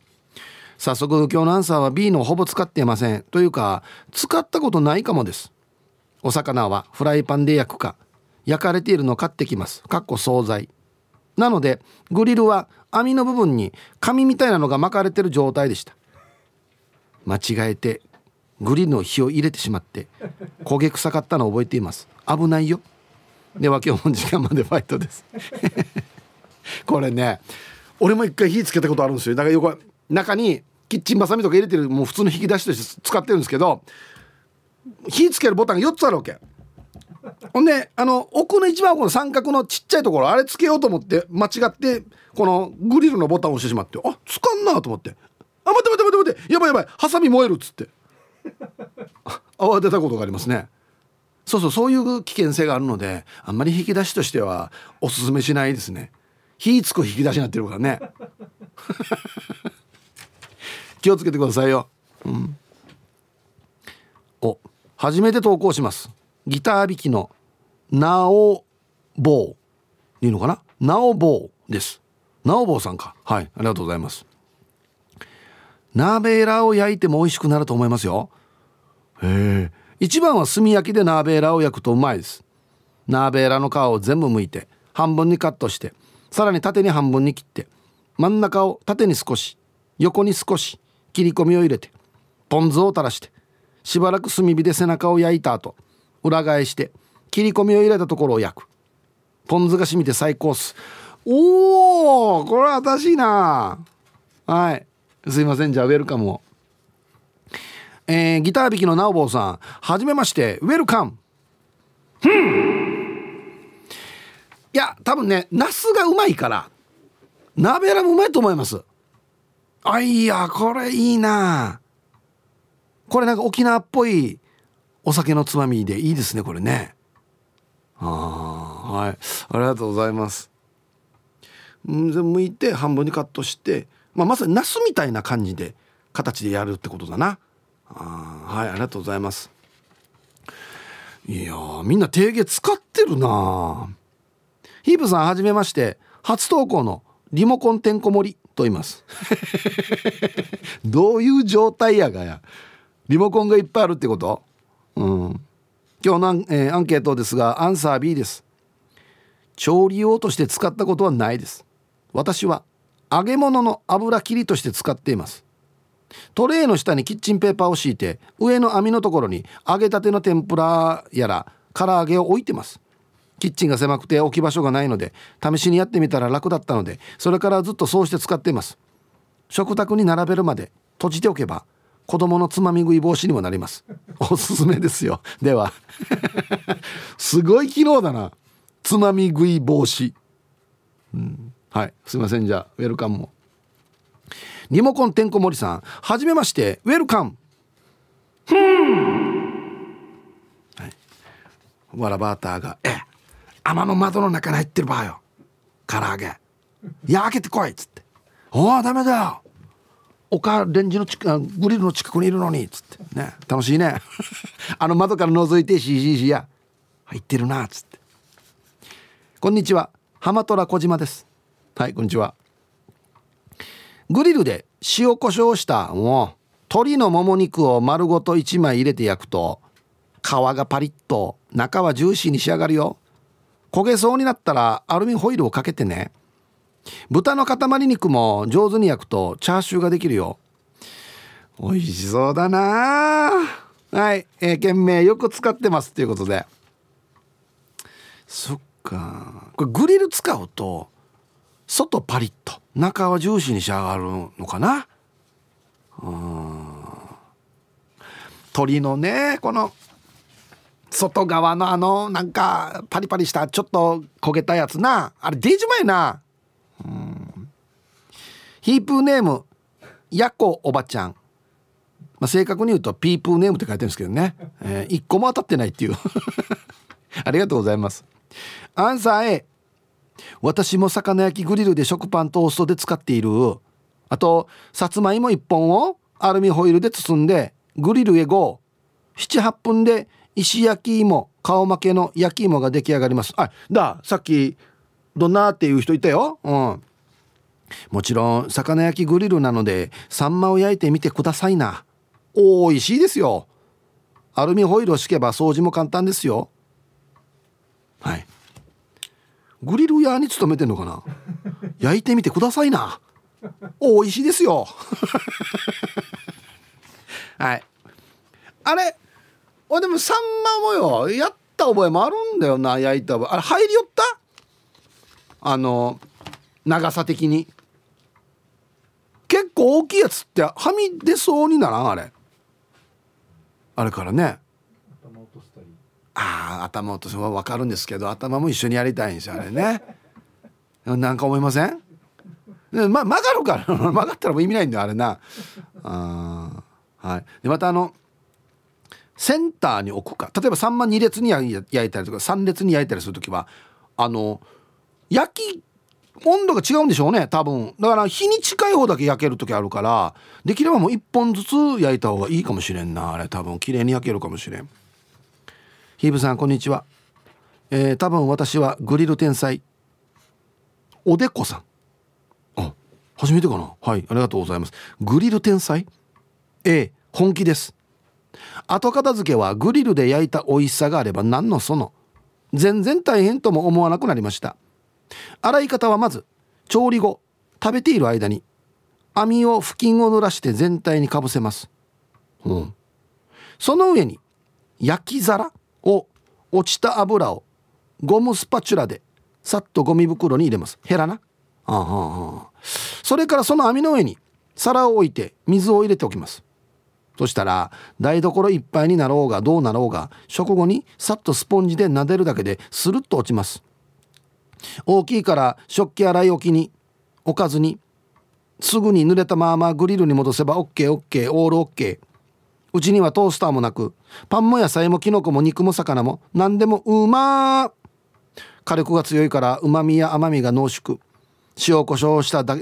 早速今日のアンサーは B のほぼ使っていません。というか使ったことないかもです。お魚はフライパンで焼くか焼かれているのを買ってきます。かっこ惣菜。なのでグリルは網の部分に紙みたいなのが巻かれてる状態でした。間違えてグリルの火を入れてしまって焦げ臭かったのを覚えています。危ないよ。では今日も時間までファイトです。これね俺も一回火つけたことあるんですよ。だから横中にキッチンバサミとか入れてるもう普通の引き出しとして使ってるんですけど火つけるボタンが4つあるわけ。ほんであの奥の一番奥の三角のちっちゃいところあれつけようと思って間違ってこのグリルのボタンを押してしまってあつかんなと思って。あ待って待って待って待ってやばいやばいハサミ燃えるっつって。慌てたことがありますね。そうそうそういう危険性があるのであんまり引き出しとしてはおすすめしないですね。火つく引き出しになってるからね。気をつけてくださいよ、うん、お初めて投稿します。ギター弾きのなおぼういいのかな？なおぼうです。なおぼうさんか。はいありがとうございます。ナーベーラーを焼いても美味しくなると思いますよ。へえ。一番は炭焼きでナーベーラーを焼くとうまいです。ナーベーラーの皮を全部剥いて半分にカットしてさらに縦に半分に切って真ん中を縦に少し横に少し切り込みを入れてポン酢を垂らしてしばらく炭火で背中を焼いた後裏返して切り込みを入れたところを焼く。ポン酢が染みて最高っす。おおこれは私な。はい。すいません。じゃあウェルカムを。えー、ギター弾きの直坊さん。はじめまして。ウェルカム。いや多分ねナスがうまいから鍋ラもうまいと思いますあいやこれいいな。これなんか沖縄っぽいお酒のつまみでいいですねこれね。ああはい。ありがとうございます。ん剥いて半分にカットして、まあ、まさにナスみたいな感じで形でやるってことだな。あはいありがとうございます。いやみんな定芸使ってるな。ヒープさんはじめまして。初投稿のリモコンてんこ盛り。と言います。どういう状態やがや。リモコンがいっぱいあるってこと？うん。今日の、えー、アンケートですがアンサー B です。調理用として使ったことはないです。私は揚げ物の油切りとして使っています。トレイの下にキッチンペーパーを敷いて上の網のところに揚げたての天ぷらやら唐揚げを置いてます。キッチンが狭くて置き場所がないので試しにやってみたら楽だったのでそれからずっとそうして使っています。食卓に並べるまで閉じておけば子供のつまみ食い防止にもなります。おすすめですよ。では すごい機能だな。つまみ食い防止、うん、はい。すいません。じゃあウェルカムもリモコンてんこ盛りさんはじめまして。ウェルカム。はい、わらバーターが「え天の窓の中に入ってるばよ。唐揚げ。いや開けてこい」っつって「おおダメだよ。丘レンジの近グリルの近くにいるのに」っつって。ね楽しいね。あの窓から覗いて「しししや。入ってるな」っつって。こんにちは。浜虎小島です。はいこんにちは。グリルで塩コショウしたもう鶏のもも肉を丸ごと1枚入れて焼くと皮がパリッと中はジューシーに仕上がるよ。焦げそうになったらアルミホイルをかけてね。豚の塊肉も上手に焼くとチャーシューができるよ。美味しそうだな。はい、えー、件名よく使ってますっていうことで。そっか。これグリル使うと外パリッと。中はジューシーに仕上がるのかな。うん。鶏のねこの外側のあのなんかパリパリしたちょっと焦げたやつな。あれデージ前な。うん。ヒープーネームやこおばちゃん、まあ、正確に言うとピープーネームって書いてるんですけどね、えー、1個も当たってないっていう。ありがとうございます。アンサー A 私も魚焼きグリルで食パントーストで使っている。あとさつまいも1本をアルミホイルで包んでグリルへ578分で石焼き芋顔負けの焼き芋が出来上がります。あださっきどんなっていう人いたよ。うん。もちろん魚焼きグリルなのでサンマを焼いてみてくださいな。おいしいですよ。アルミホイルを敷けば掃除も簡単ですよ。はい。グリル屋に勤めてんのかな？焼いてみてくださいな。おいしいですよ。はい。あれ？おでもサンマもよやった覚えもあるんだよな焼いた覚えあれ入りよった？あの長さ的に。結構大きいやつってはみ出そうにならん？あれ。あれからね。ああ頭落とすは分かるんですけど頭も一緒にやりたいんですよあれね。なんか思いません？ま曲がるから 曲がったらもう意味ないんだよあれな。あはい。でまたあのセンターに置くか。例えば3万2列に焼いたりとか3列に焼いたりする時はあの焼き温度が違うんでしょうね多分。だから日に近い方だけ焼ける時あるからできればもう1本ずつ焼いた方がいいかもしれんなあれ多分。綺麗に焼けるかもしれん。ヒーブさんこんにちは。えー、多分私はグリル天才おでこさん。あ初めてかな。はいありがとうございます。グリル天才？A 本気です。後片付けはグリルで焼いた美味しさがあれば何のその。全然大変とも思わなくなりました。洗い方はまず調理後食べている間に網を布巾を濡らして全体にかぶせます、うん、その上に焼き皿を落ちた油をゴムスパチュラでさっとゴミ袋に入れます。ヘラな。あはあそれからその網の上に皿を置いて水を入れておきますそしたら台所いっぱいになろうがどうなろうが食後にさっとスポンジで撫でるだけでスルッと落ちます。大きいから食器洗い置きに置かずにすぐに濡れたままグリルに戻せば OKOK オール OK うちにはトースターもなくパンも野菜もキノコも肉も魚も何でもうまー。火力が強いからうまみや甘みが濃縮。塩コショウしただ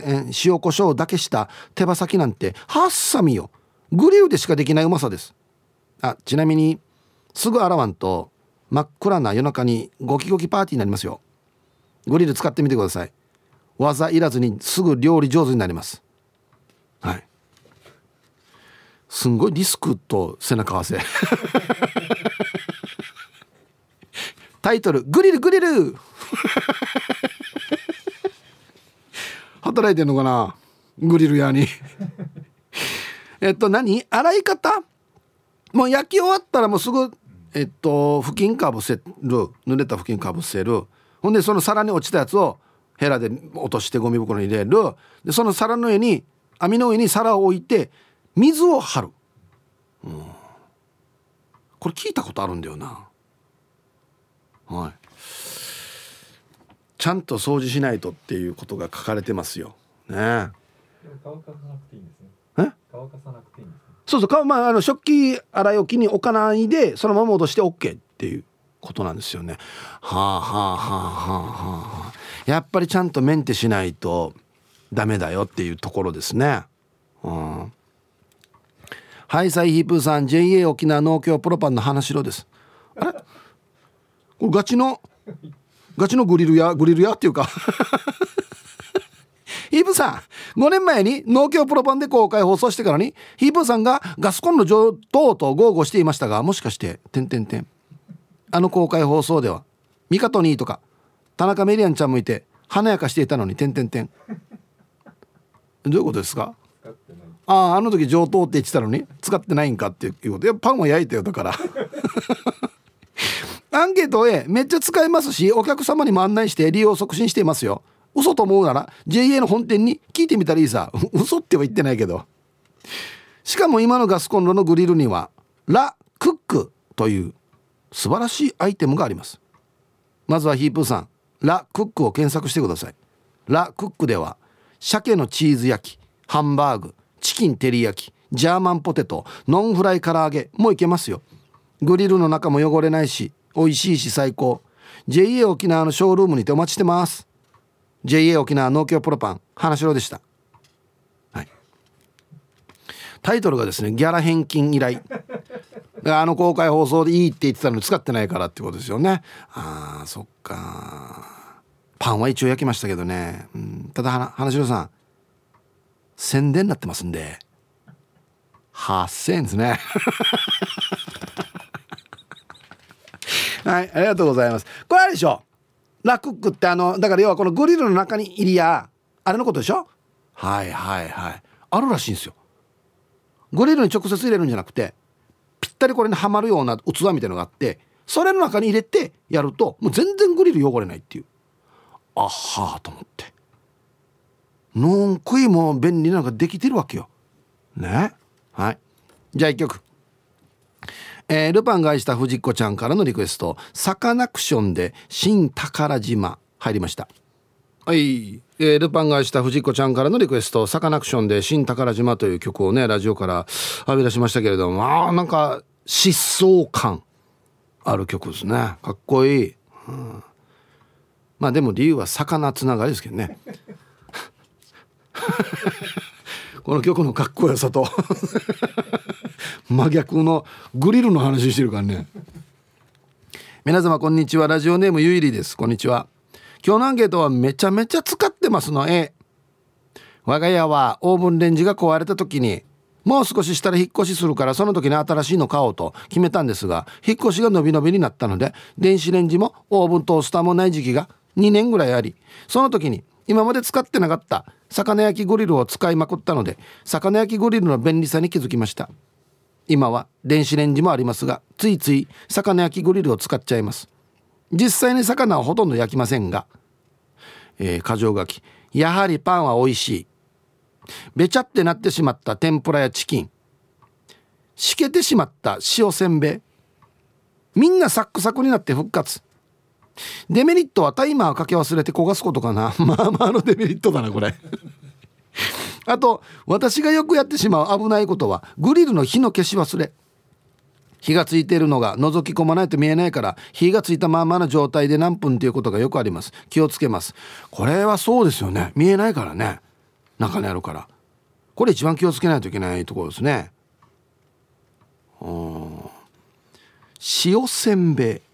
塩コショウだけした手羽先なんてハッサミよ。グリルでしかできないうまさです。あちなみにすぐ洗わんと真っ暗な夜中にゴキゴキパーティーになりますよ。グリル使ってみてください。技いらずにすぐ料理上手になります。はい。すんごいリスクと背中合わせ。タイトル「グリルグリル」働いてんのかな？グリル屋に。えっと何？洗い方？もう焼き終わったらもうすぐえっと布巾かぶせる。濡れた布巾かぶせる。ほんでその皿に落ちたやつをヘラで落としてゴミ袋に入れる。でその皿の上に網の上に皿を置いて水を張る、うん、これ聞いたことあるんだよな。はい。ちゃんと掃除しないとっていうことが書かれてますよ。ね。乾かさなくていいんです乾かさなくていいんですねそうそうまああの食器洗い置きに置かないでそのまま戻して OK っていうことなんですよね。はあはあはあはあはあ。やっぱりちゃんとメンテしないとダメだよっていうところですね。うん。はいサイヒープーさん JA 沖縄農協プロパンの花城です。あれ？これガチのガチのグリル屋グリル屋っていうか。ヒープさん5年前に農協プロパンで公開放送してからにヒープさんがガスコンロ上等と豪語していましたがもしかして「てんてんてん」あの公開放送では「ミカトニー」とか田中メリアンちゃんもいて華やかしていたのに「てんてんてん」どういうことですか？あああの時上等って言ってたのに使ってないんかっていうこと。いやパンは焼いたよだから。アンケート A めっちゃ使えますしお客様にも案内して利用促進していますよ嘘と思うなら JA の本店に聞いてみたらいいさ。嘘っては言ってないけど。しかも今のガスコンロのグリルにはラ・クックという素晴らしいアイテムがあります。まずはヒープーさんラ・クックを検索してください。ラ・クックでは鮭のチーズ焼きハンバーグチキン照り焼きジャーマンポテトノンフライ唐揚げもいけますよ。グリルの中も汚れないし美味しいし最高。JA 沖縄のショールームにてお待ちしてます。JA 沖縄農協プロパン。花城でした。はい。タイトルがですねギャラ返金依頼。あの公開放送でいいって言ってたのに使ってないからってことですよね。あーそっか。パンは一応焼きましたけどね、うん、ただ花城さん。宣伝になってますんで。8000円ですね。はいありがとうございます。これあれでしょ。うラクックってあのだから要はこのグリルの中に入りやあれのことでしょ？はいはいはい。あるらしいんですよ。グリルに直接入れるんじゃなくてぴったりこれにはまるような器みたいのがあってそれの中に入れてやるともう全然グリル汚れないっていう。あはーと思って。ノンクイも便利なのができてるわけよ。ね？はい。じゃあ一曲。えー、ルパンが愛した藤子ちゃんからのリクエスト。サカナクションで新宝島。入りました。はい、えー、ルパンが愛した藤子ちゃんからのリクエスト。サカナクションで新宝島という曲をねラジオから浴び出しましたけれども。あなんか疾走感。ある曲ですね。かっこいい、うん、まあでも理由は魚つながりですけどね。この曲のかっこよさと 真逆のグリルの話してるからね。皆様こんにちは。ラジオネームゆいりです。こんにちは。今日のアンケートはめちゃめちゃ使ってますの。A 我が家はオーブンレンジが壊れた時にもう少ししたら引っ越しするからその時に新しいの買おうと決めたんですが引っ越しが伸び伸びになったので電子レンジもオーブントースターもない時期が2年ぐらいありその時に今まで使ってなかった魚焼きグリルを使いまくったので魚焼きグリルの便利さに気づきました。今は電子レンジもありますがついつい魚焼きグリルを使っちゃいます。実際に魚はほとんど焼きませんがえー、箇条書き。やはりパンは美味しい。べちゃってなってしまった天ぷらやチキン。しけてしまった塩せんべい。みんなサックサクになって復活。デメリットはタイマーかけ忘れて焦がすことかな。まあまあのデメリットだなこれ。あと私がよくやってしまう危ないことはグリルの火の消し忘れ。火がついているのが覗き込まないと見えないから火がついたままの状態で何分ということがよくあります。気をつけます。これはそうですよね。見えないからね。中にあるから。これ一番気をつけないといけないところですね。塩せんべい。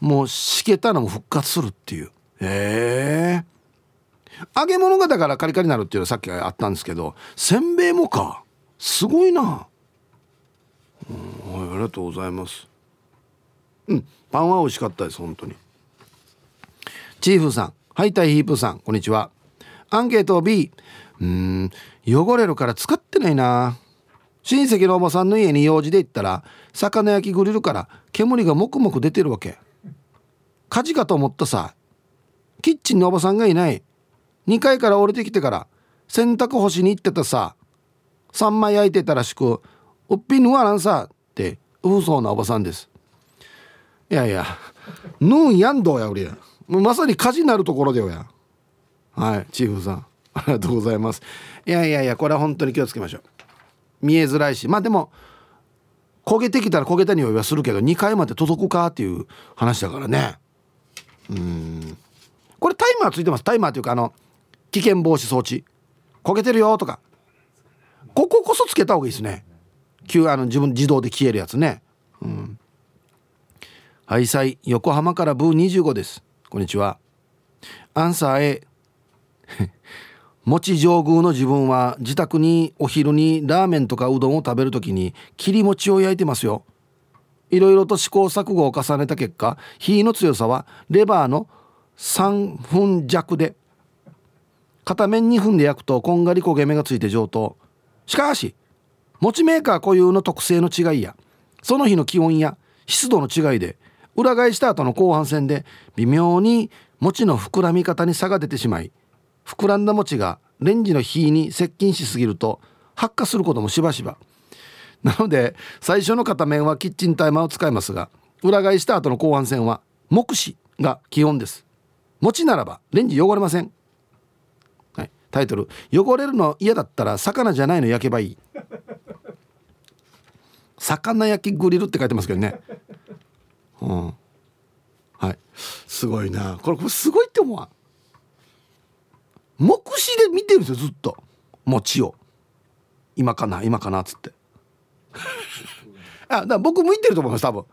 もうしけたのも復活するっていう。へえ。揚げ物がだからカリカリになるっていうのはさっきあったんですけどせんべいもか。すごいな。はいありがとうございます。うんパンは美味しかったです本当に。チーフさんハイタイヒープさんこんにちは。アンケート B うん汚れるから使ってないな。親戚のおばさんの家に用事で行ったら魚焼きグリルから煙がもくもく出てるわけ。火事かと思ったさ。キッチンのおばさんがいない。2階から降りてきてから洗濯干しに行ってたさ。3枚焼いてたらしく「おっぴぬわらんさ」ってうそうなおばさんです。いやいやぬんやんどうやおりやまさに火事になるところでよや。はいチーフさん。ありがとうございます。いやいやいやこれは本当に気をつけましょう。見えづらいし。まあでも焦げてきたら焦げた匂いはするけど2階まで届くかっていう話だからね。うん。これタイマーついてます。タイマーというかあの危険防止装置。焦げてるよとか。こここそつけた方がいいですね。急あの自分自動で消えるやつね。うん。はいさい。横浜からブー25です。こんにちは。アンサー A 餅上宮の自分は自宅にお昼にラーメンとかうどんを食べる時に切り餅を焼いてますよ。いろいろと試行錯誤を重ねた結果火の強さはレバーの3分弱で片面2分で焼くとこんがり焦げ目がついて上等。しかし餅メーカー固有の特性の違いやその日の気温や湿度の違いで裏返した後の後半戦で微妙に餅の膨らみ方に差が出てしまい膨らんだ餅がレンジの火に接近しすぎると発火することもしばしば。なので最初の片面はキッチンタイマーを使いますが裏返した後の後半戦は目視が基本です。餅ならばレンジ汚れません、はい、タイトル「汚れるの嫌だったら魚じゃないの焼けばいい」魚焼きグリルって書いてますけどね。うん。はい。すごいな。これこれすごいって思わん。目視で見てるんですよずっと。餅を。今かな今かなっつって。あだ僕向いてると思います多分。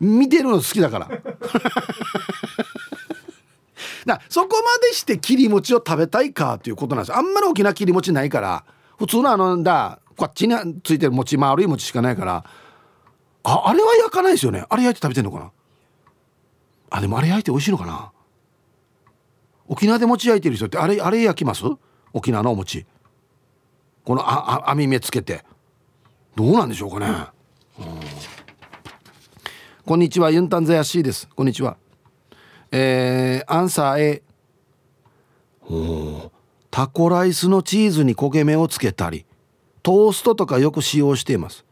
見てるの好きだから。だそこまでして切り餅を食べたいかということなんですあんまり大きな切り餅ないから。普通のあのだこっちについてる餅丸い餅しかないから。ああれは焼かないですよね。あれ焼いて食べてんのかな。あでもあれ焼いて美味しいのかな。沖縄で餅焼いてる人ってあれあれ焼きます？沖縄のお餅。このああ網目つけて。どうなんでしょうかね、うん、こんにちはユンタンザヤシーです。こんにちは。えー、アンサー A おタコライスのチーズに焦げ目をつけたりトーストとかよく使用しています。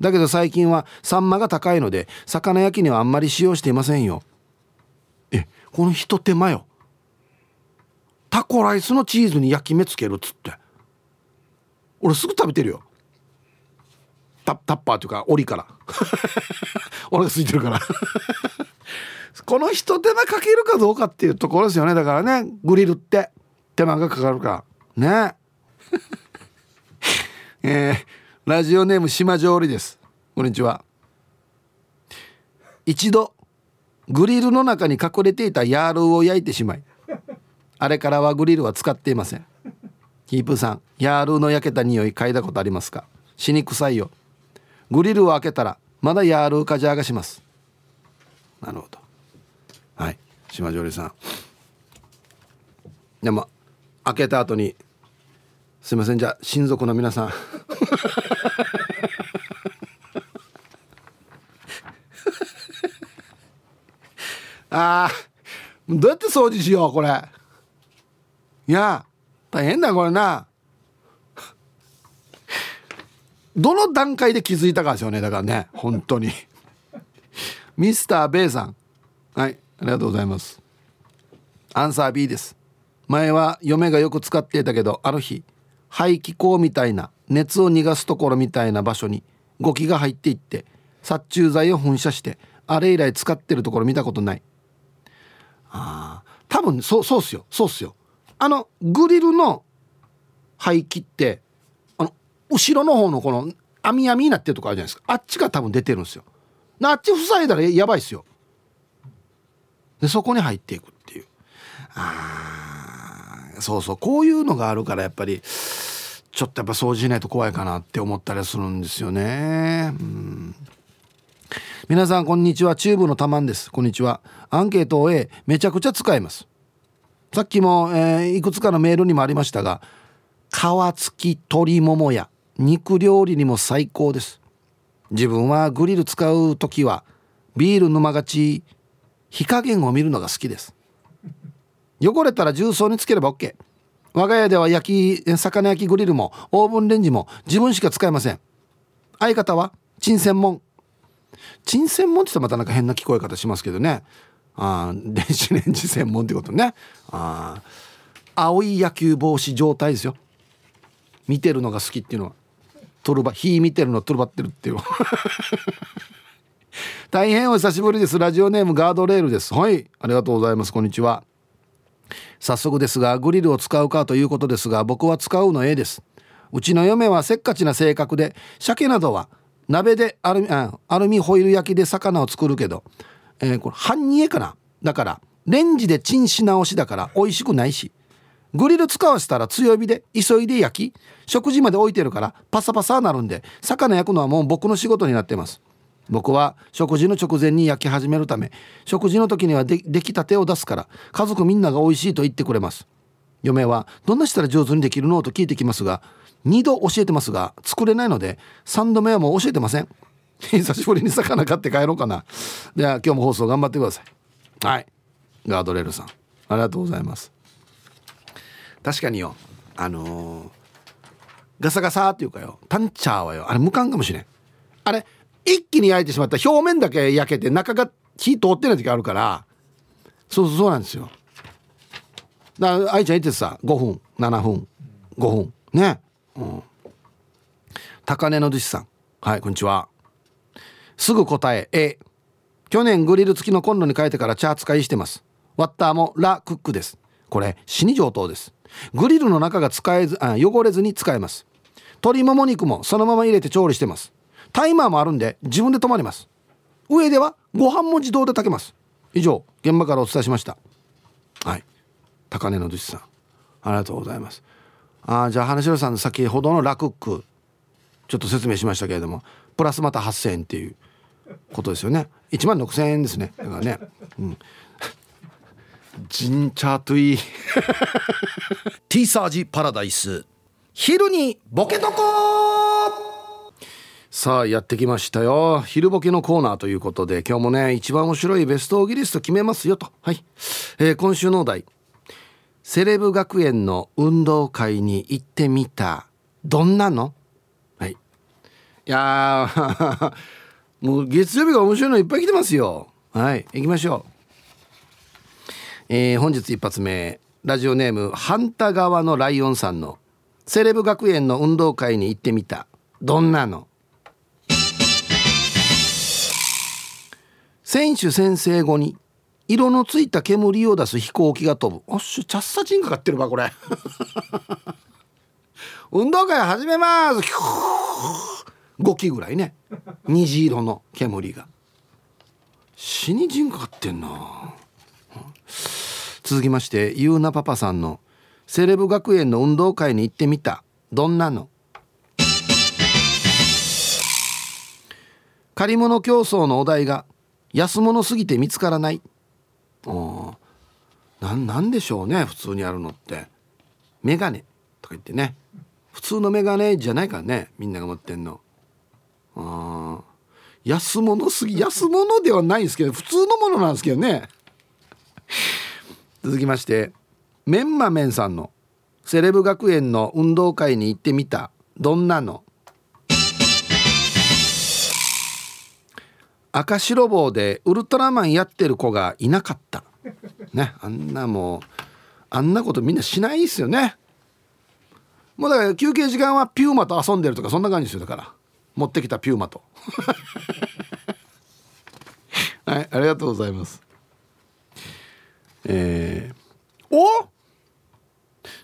だけど最近はサンマが高いので魚焼きにはあんまり使用していませんよ。えこのひと手間よ。タコライスのチーズに焼き目つけるっつって。俺すぐ食べてるよ。タッパーというか檻から。俺が空いてるから。このひと手間かけるかどうかっていうところですよね。だからねグリルって手間がかかるから。ね。えー、ラジオネーム島上りです。こんにちは。一度グリルの中に隠れていたヤールを焼いてしまいあれからはグリルは使っていません。ヒープさんヤールの焼けた匂い嗅いだことありますか？死に臭いよ。グリルを開けたらまだヤールカジャーがします。なるほど。はい。島上里さん。でも開けた後にすいません。じゃあ親族の皆さん。あどうやって掃除しようこれ。いや大変だこれな。どの段階で気づいたかですよねだからね。本当に。ミスターベイさん。はいありがとうございます。アンサー B です。前は嫁がよく使っていたけどある日排気口みたいな熱を逃がすところみたいな場所にゴキが入っていって殺虫剤を噴射してあれ以来使ってるところ見たことない。あ多分そうそうっすよ。そうっすよ。あのグリルの排気って後ろの方のこの網網になってるとこあるじゃないですか。あっちが多分出てるんですよ。あっち塞いだらやばいっすよ。でそこに入っていくっていう。あそうそう。こういうのがあるからやっぱりちょっとやっぱ掃除しないと怖いかなって思ったりするんですよね。うん。皆さんこんにちは。チューブのたまんです。こんにちは。アンケートを終えめちゃくちゃ使います。さっきも、えー、いくつかのメールにもありましたが皮付き鶏ももや。肉料理にも最高です。自分はグリル使う時はビール沼がち火加減を見るのが好きです。汚れたら重曹につければ OK 我が家では焼き魚焼きグリルもオーブンレンジも自分しか使えません。相方は陳専門。陳専門って言ったらまたなんか変な聞こえ方しますけどね。あ電子レンジ専門ってことね。あ青い野球帽子状態ですよ。見てるのが好きっていうのは。トルバ火見てるのトルバってるっていう。大変お久しぶりです。ラジオネームガードレールです。はい。ありがとうございます。こんにちは。早速ですがグリルを使うかということですが僕は使うの A です。うちの嫁はせっかちな性格で鮭などは鍋でアルミアルミホイル焼きで魚を作るけど、えー、これ半煮えかな。だからレンジでチンし直しだから美味しくないし。グリル使わせたら強火で急いで焼き食事まで置いてるからパサパサなるんで魚焼くのはもう僕の仕事になってます。僕は食事の直前に焼き始めるため食事の時にはで出来たてを出すから家族みんなが美味しいと言ってくれます。嫁はどんなしたら上手にできるのと聞いてきますが2度教えてますが作れないので3度目はもう教えてません。久しぶりに魚買って帰ろうかな。では今日も放送頑張ってください。はい。ガードレールさんありがとうございます。確かによ。あのー、ガサガサっていうかよ。タンチャーはよ。あれ無感かもしれん。あれ一気に焼いてしまった。表面だけ焼けて中が火通ってない時あるから。そうそうそうなんですよ。だから愛ちゃん言ってさ。5分。7分。5分。ね。うん、高根の寿司さん。はいこんにちは。すぐ答え A 去年グリル付きのコンロに変えてからチャー使いしてます。ワッターもラ・クックです。これ死に上等です。グリルの中が使えずあ汚れずに使えます。鶏もも肉もそのまま入れて調理してます。タイマーもあるんで自分で止まります。上ではご飯も自動で炊けます。以上現場からお伝えしました。はい。高根の寿司さん。ありがとうございます。あじゃあ花城さん先ほどのラクックちょっと説明しましたけれどもプラスまた8,000円っていうことですよね。1万6,000円ですね。だからね、うん、ジンチャートゥイ。ティーサージパラダイス。昼にボケとこさあやってきましたよ。昼ボケのコーナーということで今日もね一番面白いベストオギリスト決めますよと。はい、えー、今週のお題。セレブ学園の運動会に行ってみた。どんなの？はい。いや もう月曜日が面白いのいっぱい来てますよ。はい。行きましょう。えー、本日一発目ラジオネームハンタ側のライオンさんのセレブ学園の運動会に行ってみた。どんなの？選手宣誓後に色のついた煙を出す飛行機が飛ぶ。おっしゅチャッサチンかかってるわこれ。運動会始めます。5機ぐらいね。虹色の煙が。死に陣かかってんな。続きましてゆうなパパさんの「セレブ学園の運動会に行ってみた。どんなの?」借り物競争のお題が安物すぎて見つからない。あなんでしょうね普通にあるのって。メガネ。とか言ってね。普通のメガネじゃないからねみんなが持ってんの。安物すぎ安物ではないんですけど普通のものなんですけどね。続きましてメンマメンさんのセレブ学園の運動会に行ってみたどんなの？赤白棒でウルトラマンやってる子がいなかった。ねあんなもうあんなことみんなしないですよね。もうだから休憩時間はピューマと遊んでるとかそんな感じですよだから。持ってきたピューマと。はいありがとうございます。えー、お？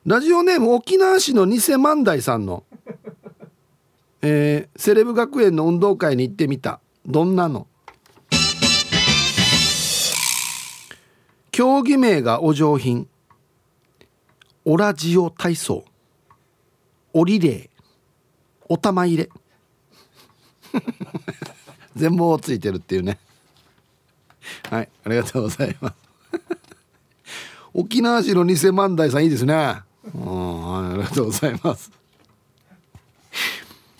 ラジオネーム沖縄市の偽万代さんの、えー、セレブ学園の運動会に行ってみた。どんなの？競技名がお上品。オラジオ体操。オリレー。お玉入れ。全部ついてるっていうね。はいありがとうございます。沖縄市の偽万代さんいいですね。うんありがとうございます。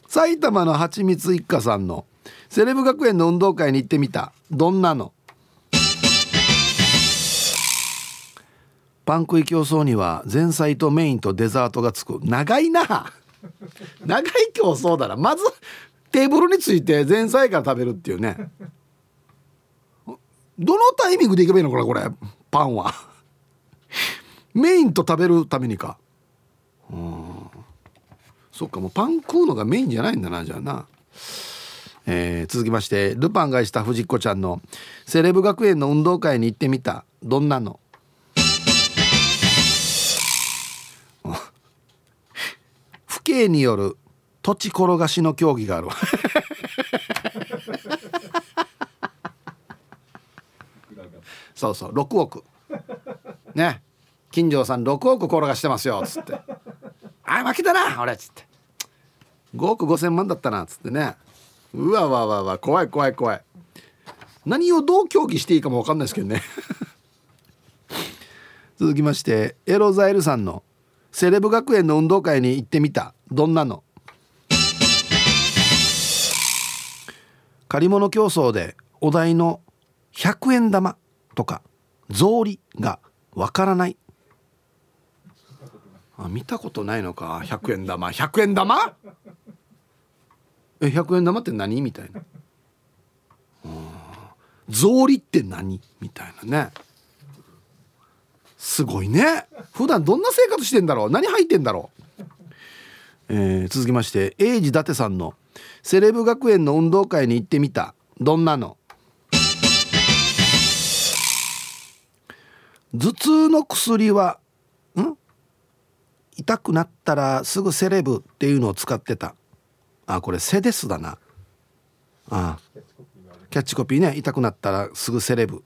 埼玉のはちみつ一家さんのセレブ学園の運動会に行ってみた。どんなの？パン食い競争には前菜とメインとデザートがつく。長いな。長い競争だな。まずテーブルについて前菜から食べるっていうね。どのタイミングでいけばいいのかなこれ。パンは。メインと食べるためにか。うん。そっかもうパン食うのがメインじゃないんだなじゃあな。えー、続きましてルパンがした藤子ちゃんのセレブ学園の運動会に行ってみた。どんなの？府警による土地転がしの競技がある そうそう6億。ね金城さん6億転がしてますよっつって「あ負けたな俺」っつって。5億5千万だったなっつってね。うわわわわ怖い怖い怖い。何をどう競技していいかも分かんないですけどね。続きましてエロザイルさんのセレブ学園の運動会に行ってみた。どんなの？借り物競争でお題の100円玉とか草履がわからない。あ見たことないのか。100円玉。100円玉？え100円玉って何？みたいな。草履って何？みたいなね。すごいね。普段どんな生活してんだろう？何入ってんだろう、えー、続きまして。英治伊達さんの「セレブ学園の運動会に行ってみた。どんなの?」頭痛の薬は痛くなったらすぐセレブっていうのを使ってた。あこれセデスだな。あキャッチコピーね。痛くなったらすぐセレブ。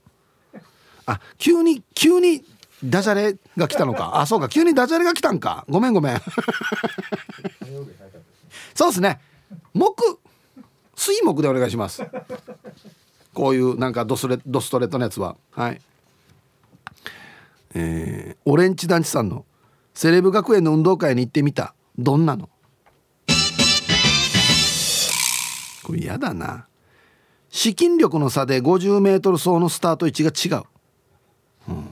あ急に急にダジャレが来たのか。あそうか。急にダジャレが来たんか。ごめんごめん。そうですね。木水木でお願いします。こういうなんかドスレドストレートのやつは。はい。えー、オレンジ団地さんのセレブ学園の運動会に行ってみた。どんなの？これ嫌だな。資金力の差で 50m 走のスタート位置が違う、うん。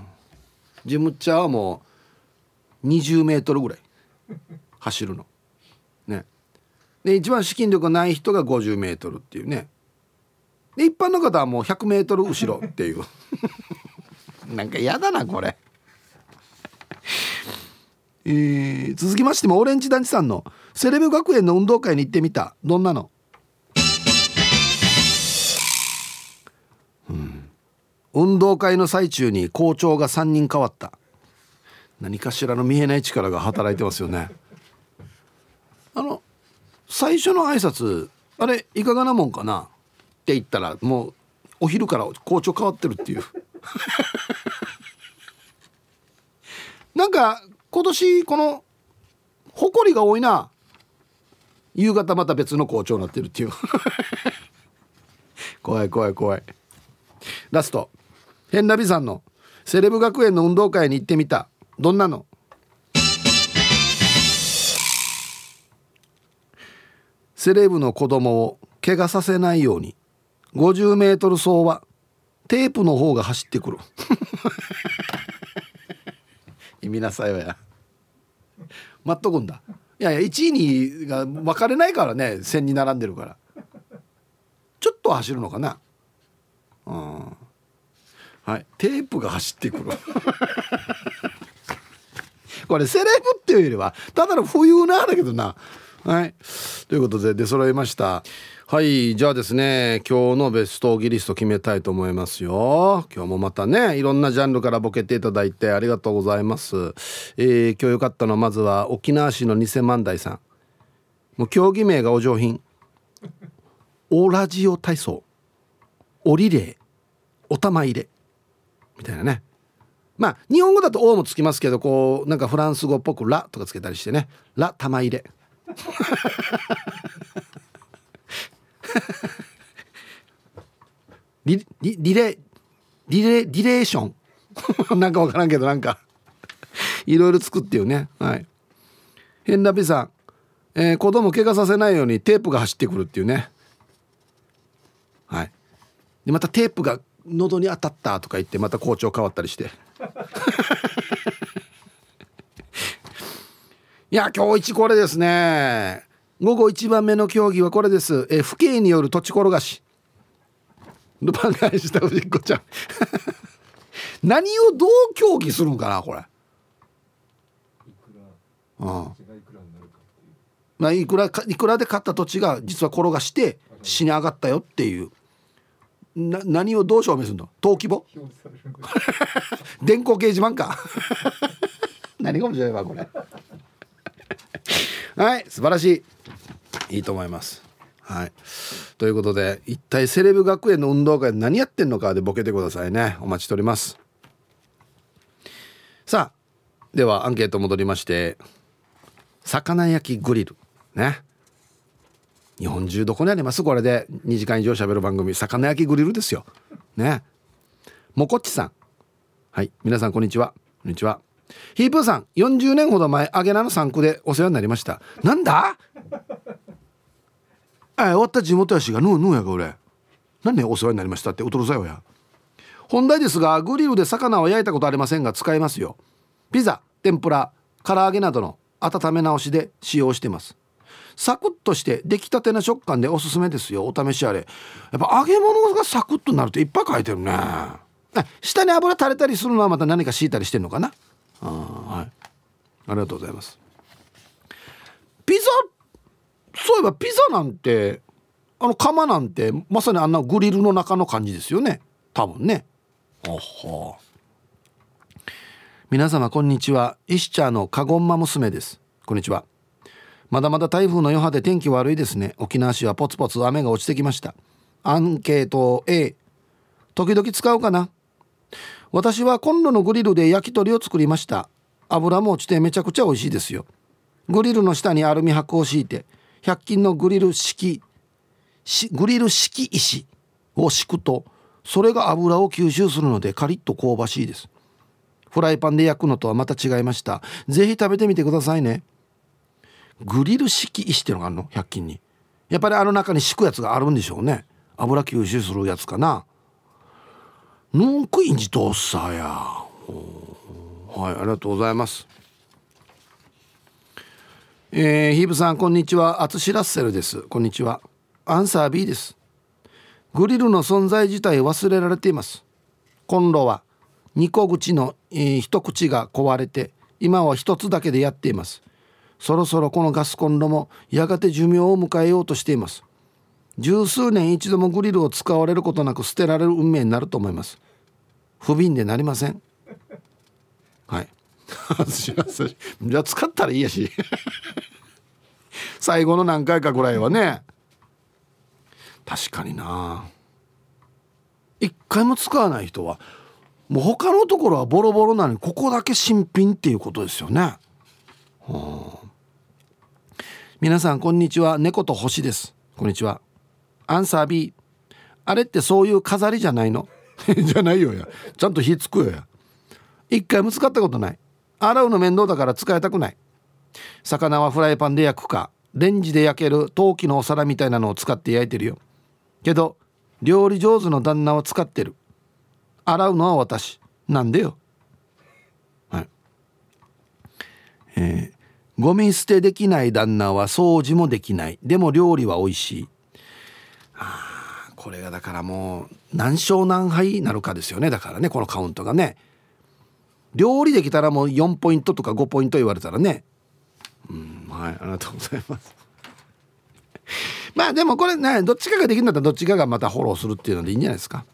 ジムチャーはもう20メートルぐらい。走るの。ね。で一番資金力ない人が50メートルっていうね。で一般の方はもう100メートル後ろっていう。なんか嫌だなこれ。えー、続きましてもオレンジ団地さんのセレブ学園の運動会に行ってみた。どんなの？うん。運動会の最中に校長が3人変わった。何かしらの見えない力が働いてますよね。あの最初の挨拶あれいかがなもんかな？って言ったらもうお昼から校長変わってるっていう。なんか今年この埃が多いな。夕方また別の校長になってるっていう。怖い怖い怖い。ラスト。変な美さんの。セレブ学園の運動会に行ってみた。どんなの？セレブの子供を怪我させないように。50メートル走は。テープの方が走ってくる。意味なさいわや。待っとくんだ。いやいや1位にが分かれないからね線に並んでるから。ちょっと走るのかな。うん。はい。テープが走ってくる。これセレブっていうよりはただの冬なだけどな。はい。ということで出揃いました。はい。じゃあですね今日のベストギリスト決めたいと思いますよ。今日もまたねいろんなジャンルからボケていただいてありがとうございます、えー、今日よかったのはまずは沖縄市の偽万代さん。もう競技名がお上品。オラジオ体操。おリレー。お玉入れ。みたいなね。まあ日本語だと「お」もつきますけどこうなんかフランス語っぽく「ラ」とかつけたりしてね「ラ玉入れ」リリリレリレリレーション。なんかわからんけどなんか。いろいろ作ってよね。はい。変なピさん、えー、子供怪我させないようにテープが走ってくるっていうね。はい。でまたテープが喉に当たったとか言ってまた校長変わったりして。いや今日一これですね午後1番目の競技はこれです。え府警による土地転がし。ルパン返した藤子ちゃん。何をどう競技するんかなこれ。うん。まあ、いくらいくらで買った土地が実は転がして死に上がったよっていうな何をどう証明するの？登記簿？電光掲示板か 何が面白いわこれはい素晴らしい。いいと思います。はい。ということで一体セレブ学園の運動会何やってんのかでボケてくださいね。お待ちしております。さあではアンケート戻りまして魚焼きグリル。ね。日本中どこにあります？これで2時間以上喋る番組。魚焼きグリルですよ。ね。もこっちさん。はい。皆さんこんにちは。こんにちは。ヒープーさん40年ほど前アゲナの3区でお世話になりました。なんだ？あ終わった地元やしがぬうぬうやが俺。何ねお世話になりました？っておとろさよや。本題ですがグリルで魚は焼いたことありませんが使えますよ。ピザ天ぷら唐揚げなどの温め直しで使用してます。サクッとして出来たてな食感でおすすめですよ。お試しあれ。やっぱ揚げ物がサクッとなるといっぱい書いてるね。下に油垂れたりするのはまた何か敷いたりしてんのかな？あはい。ありがとうございます。ピザそういえばピザなんてあの窯なんてまさにあんなグリルの中の感じですよね。多分ね。おほ皆様こんにちは。イシチャーのカゴンマ娘です。こんにちは。まだまだ台風の余波で天気悪いですね。沖縄市はポツポツ雨が落ちてきました。アンケート A 時々使うかな？私はコンロのグリルで焼き鳥を作りました。油も落ちてめちゃくちゃ美味しいですよ。グリルの下にアルミ箔を敷いて100均のグリル式グリル式石を敷くとそれが油を吸収するのでカリッと香ばしいです。フライパンで焼くのとはまた違いました。是非食べてみてくださいね。グリル式石ってのがあるの？100均に。やっぱりあの中に敷くやつがあるんでしょうね。油吸収するやつかな。ヌンクインジトーサーや。はいありがとうございます。えー、ヒーブさんこんにちは。アツシラッセルです。こんにちは。アンサー B です。グリルの存在自体忘れられています。コンロは2個口の、えー、一口が壊れて今は1つだけでやっています。そろそろこのガスコンロもやがて寿命を迎えようとしています。十数年一度もグリルを使われることなく捨てられる運命になると思います。不憫でなりません。はい。じゃあ使ったらいいやし。最後の何回かぐらいはね。確かにな。一回も使わない人はもう他のところはボロボロなのにここだけ新品っていうことですよね。はあ、皆さんこんにちは。猫と星です。こんにちは。アンサー B あれってそういう飾りじゃないの？じゃないよや。ちゃんと火つくよや。一回も使ったことない。洗うの面倒だから使いたくない。魚はフライパンで焼くか。レンジで焼ける陶器のお皿みたいなのを使って焼いてるよ。けど料理上手の旦那は使ってる。洗うのは私。なんでよ。はい。えー、ゴミ捨てできない旦那は掃除もできない。でも料理は美味しい。あこれがだからもう何勝何敗なるかですよね。だからねこのカウントがね。料理できたらもう4ポイントとか5ポイント言われたらね。うんはいありがとうございます。まあでもこれねどっちかができるんだったらどっちかがまたフォローするっていうのでいいんじゃないですか。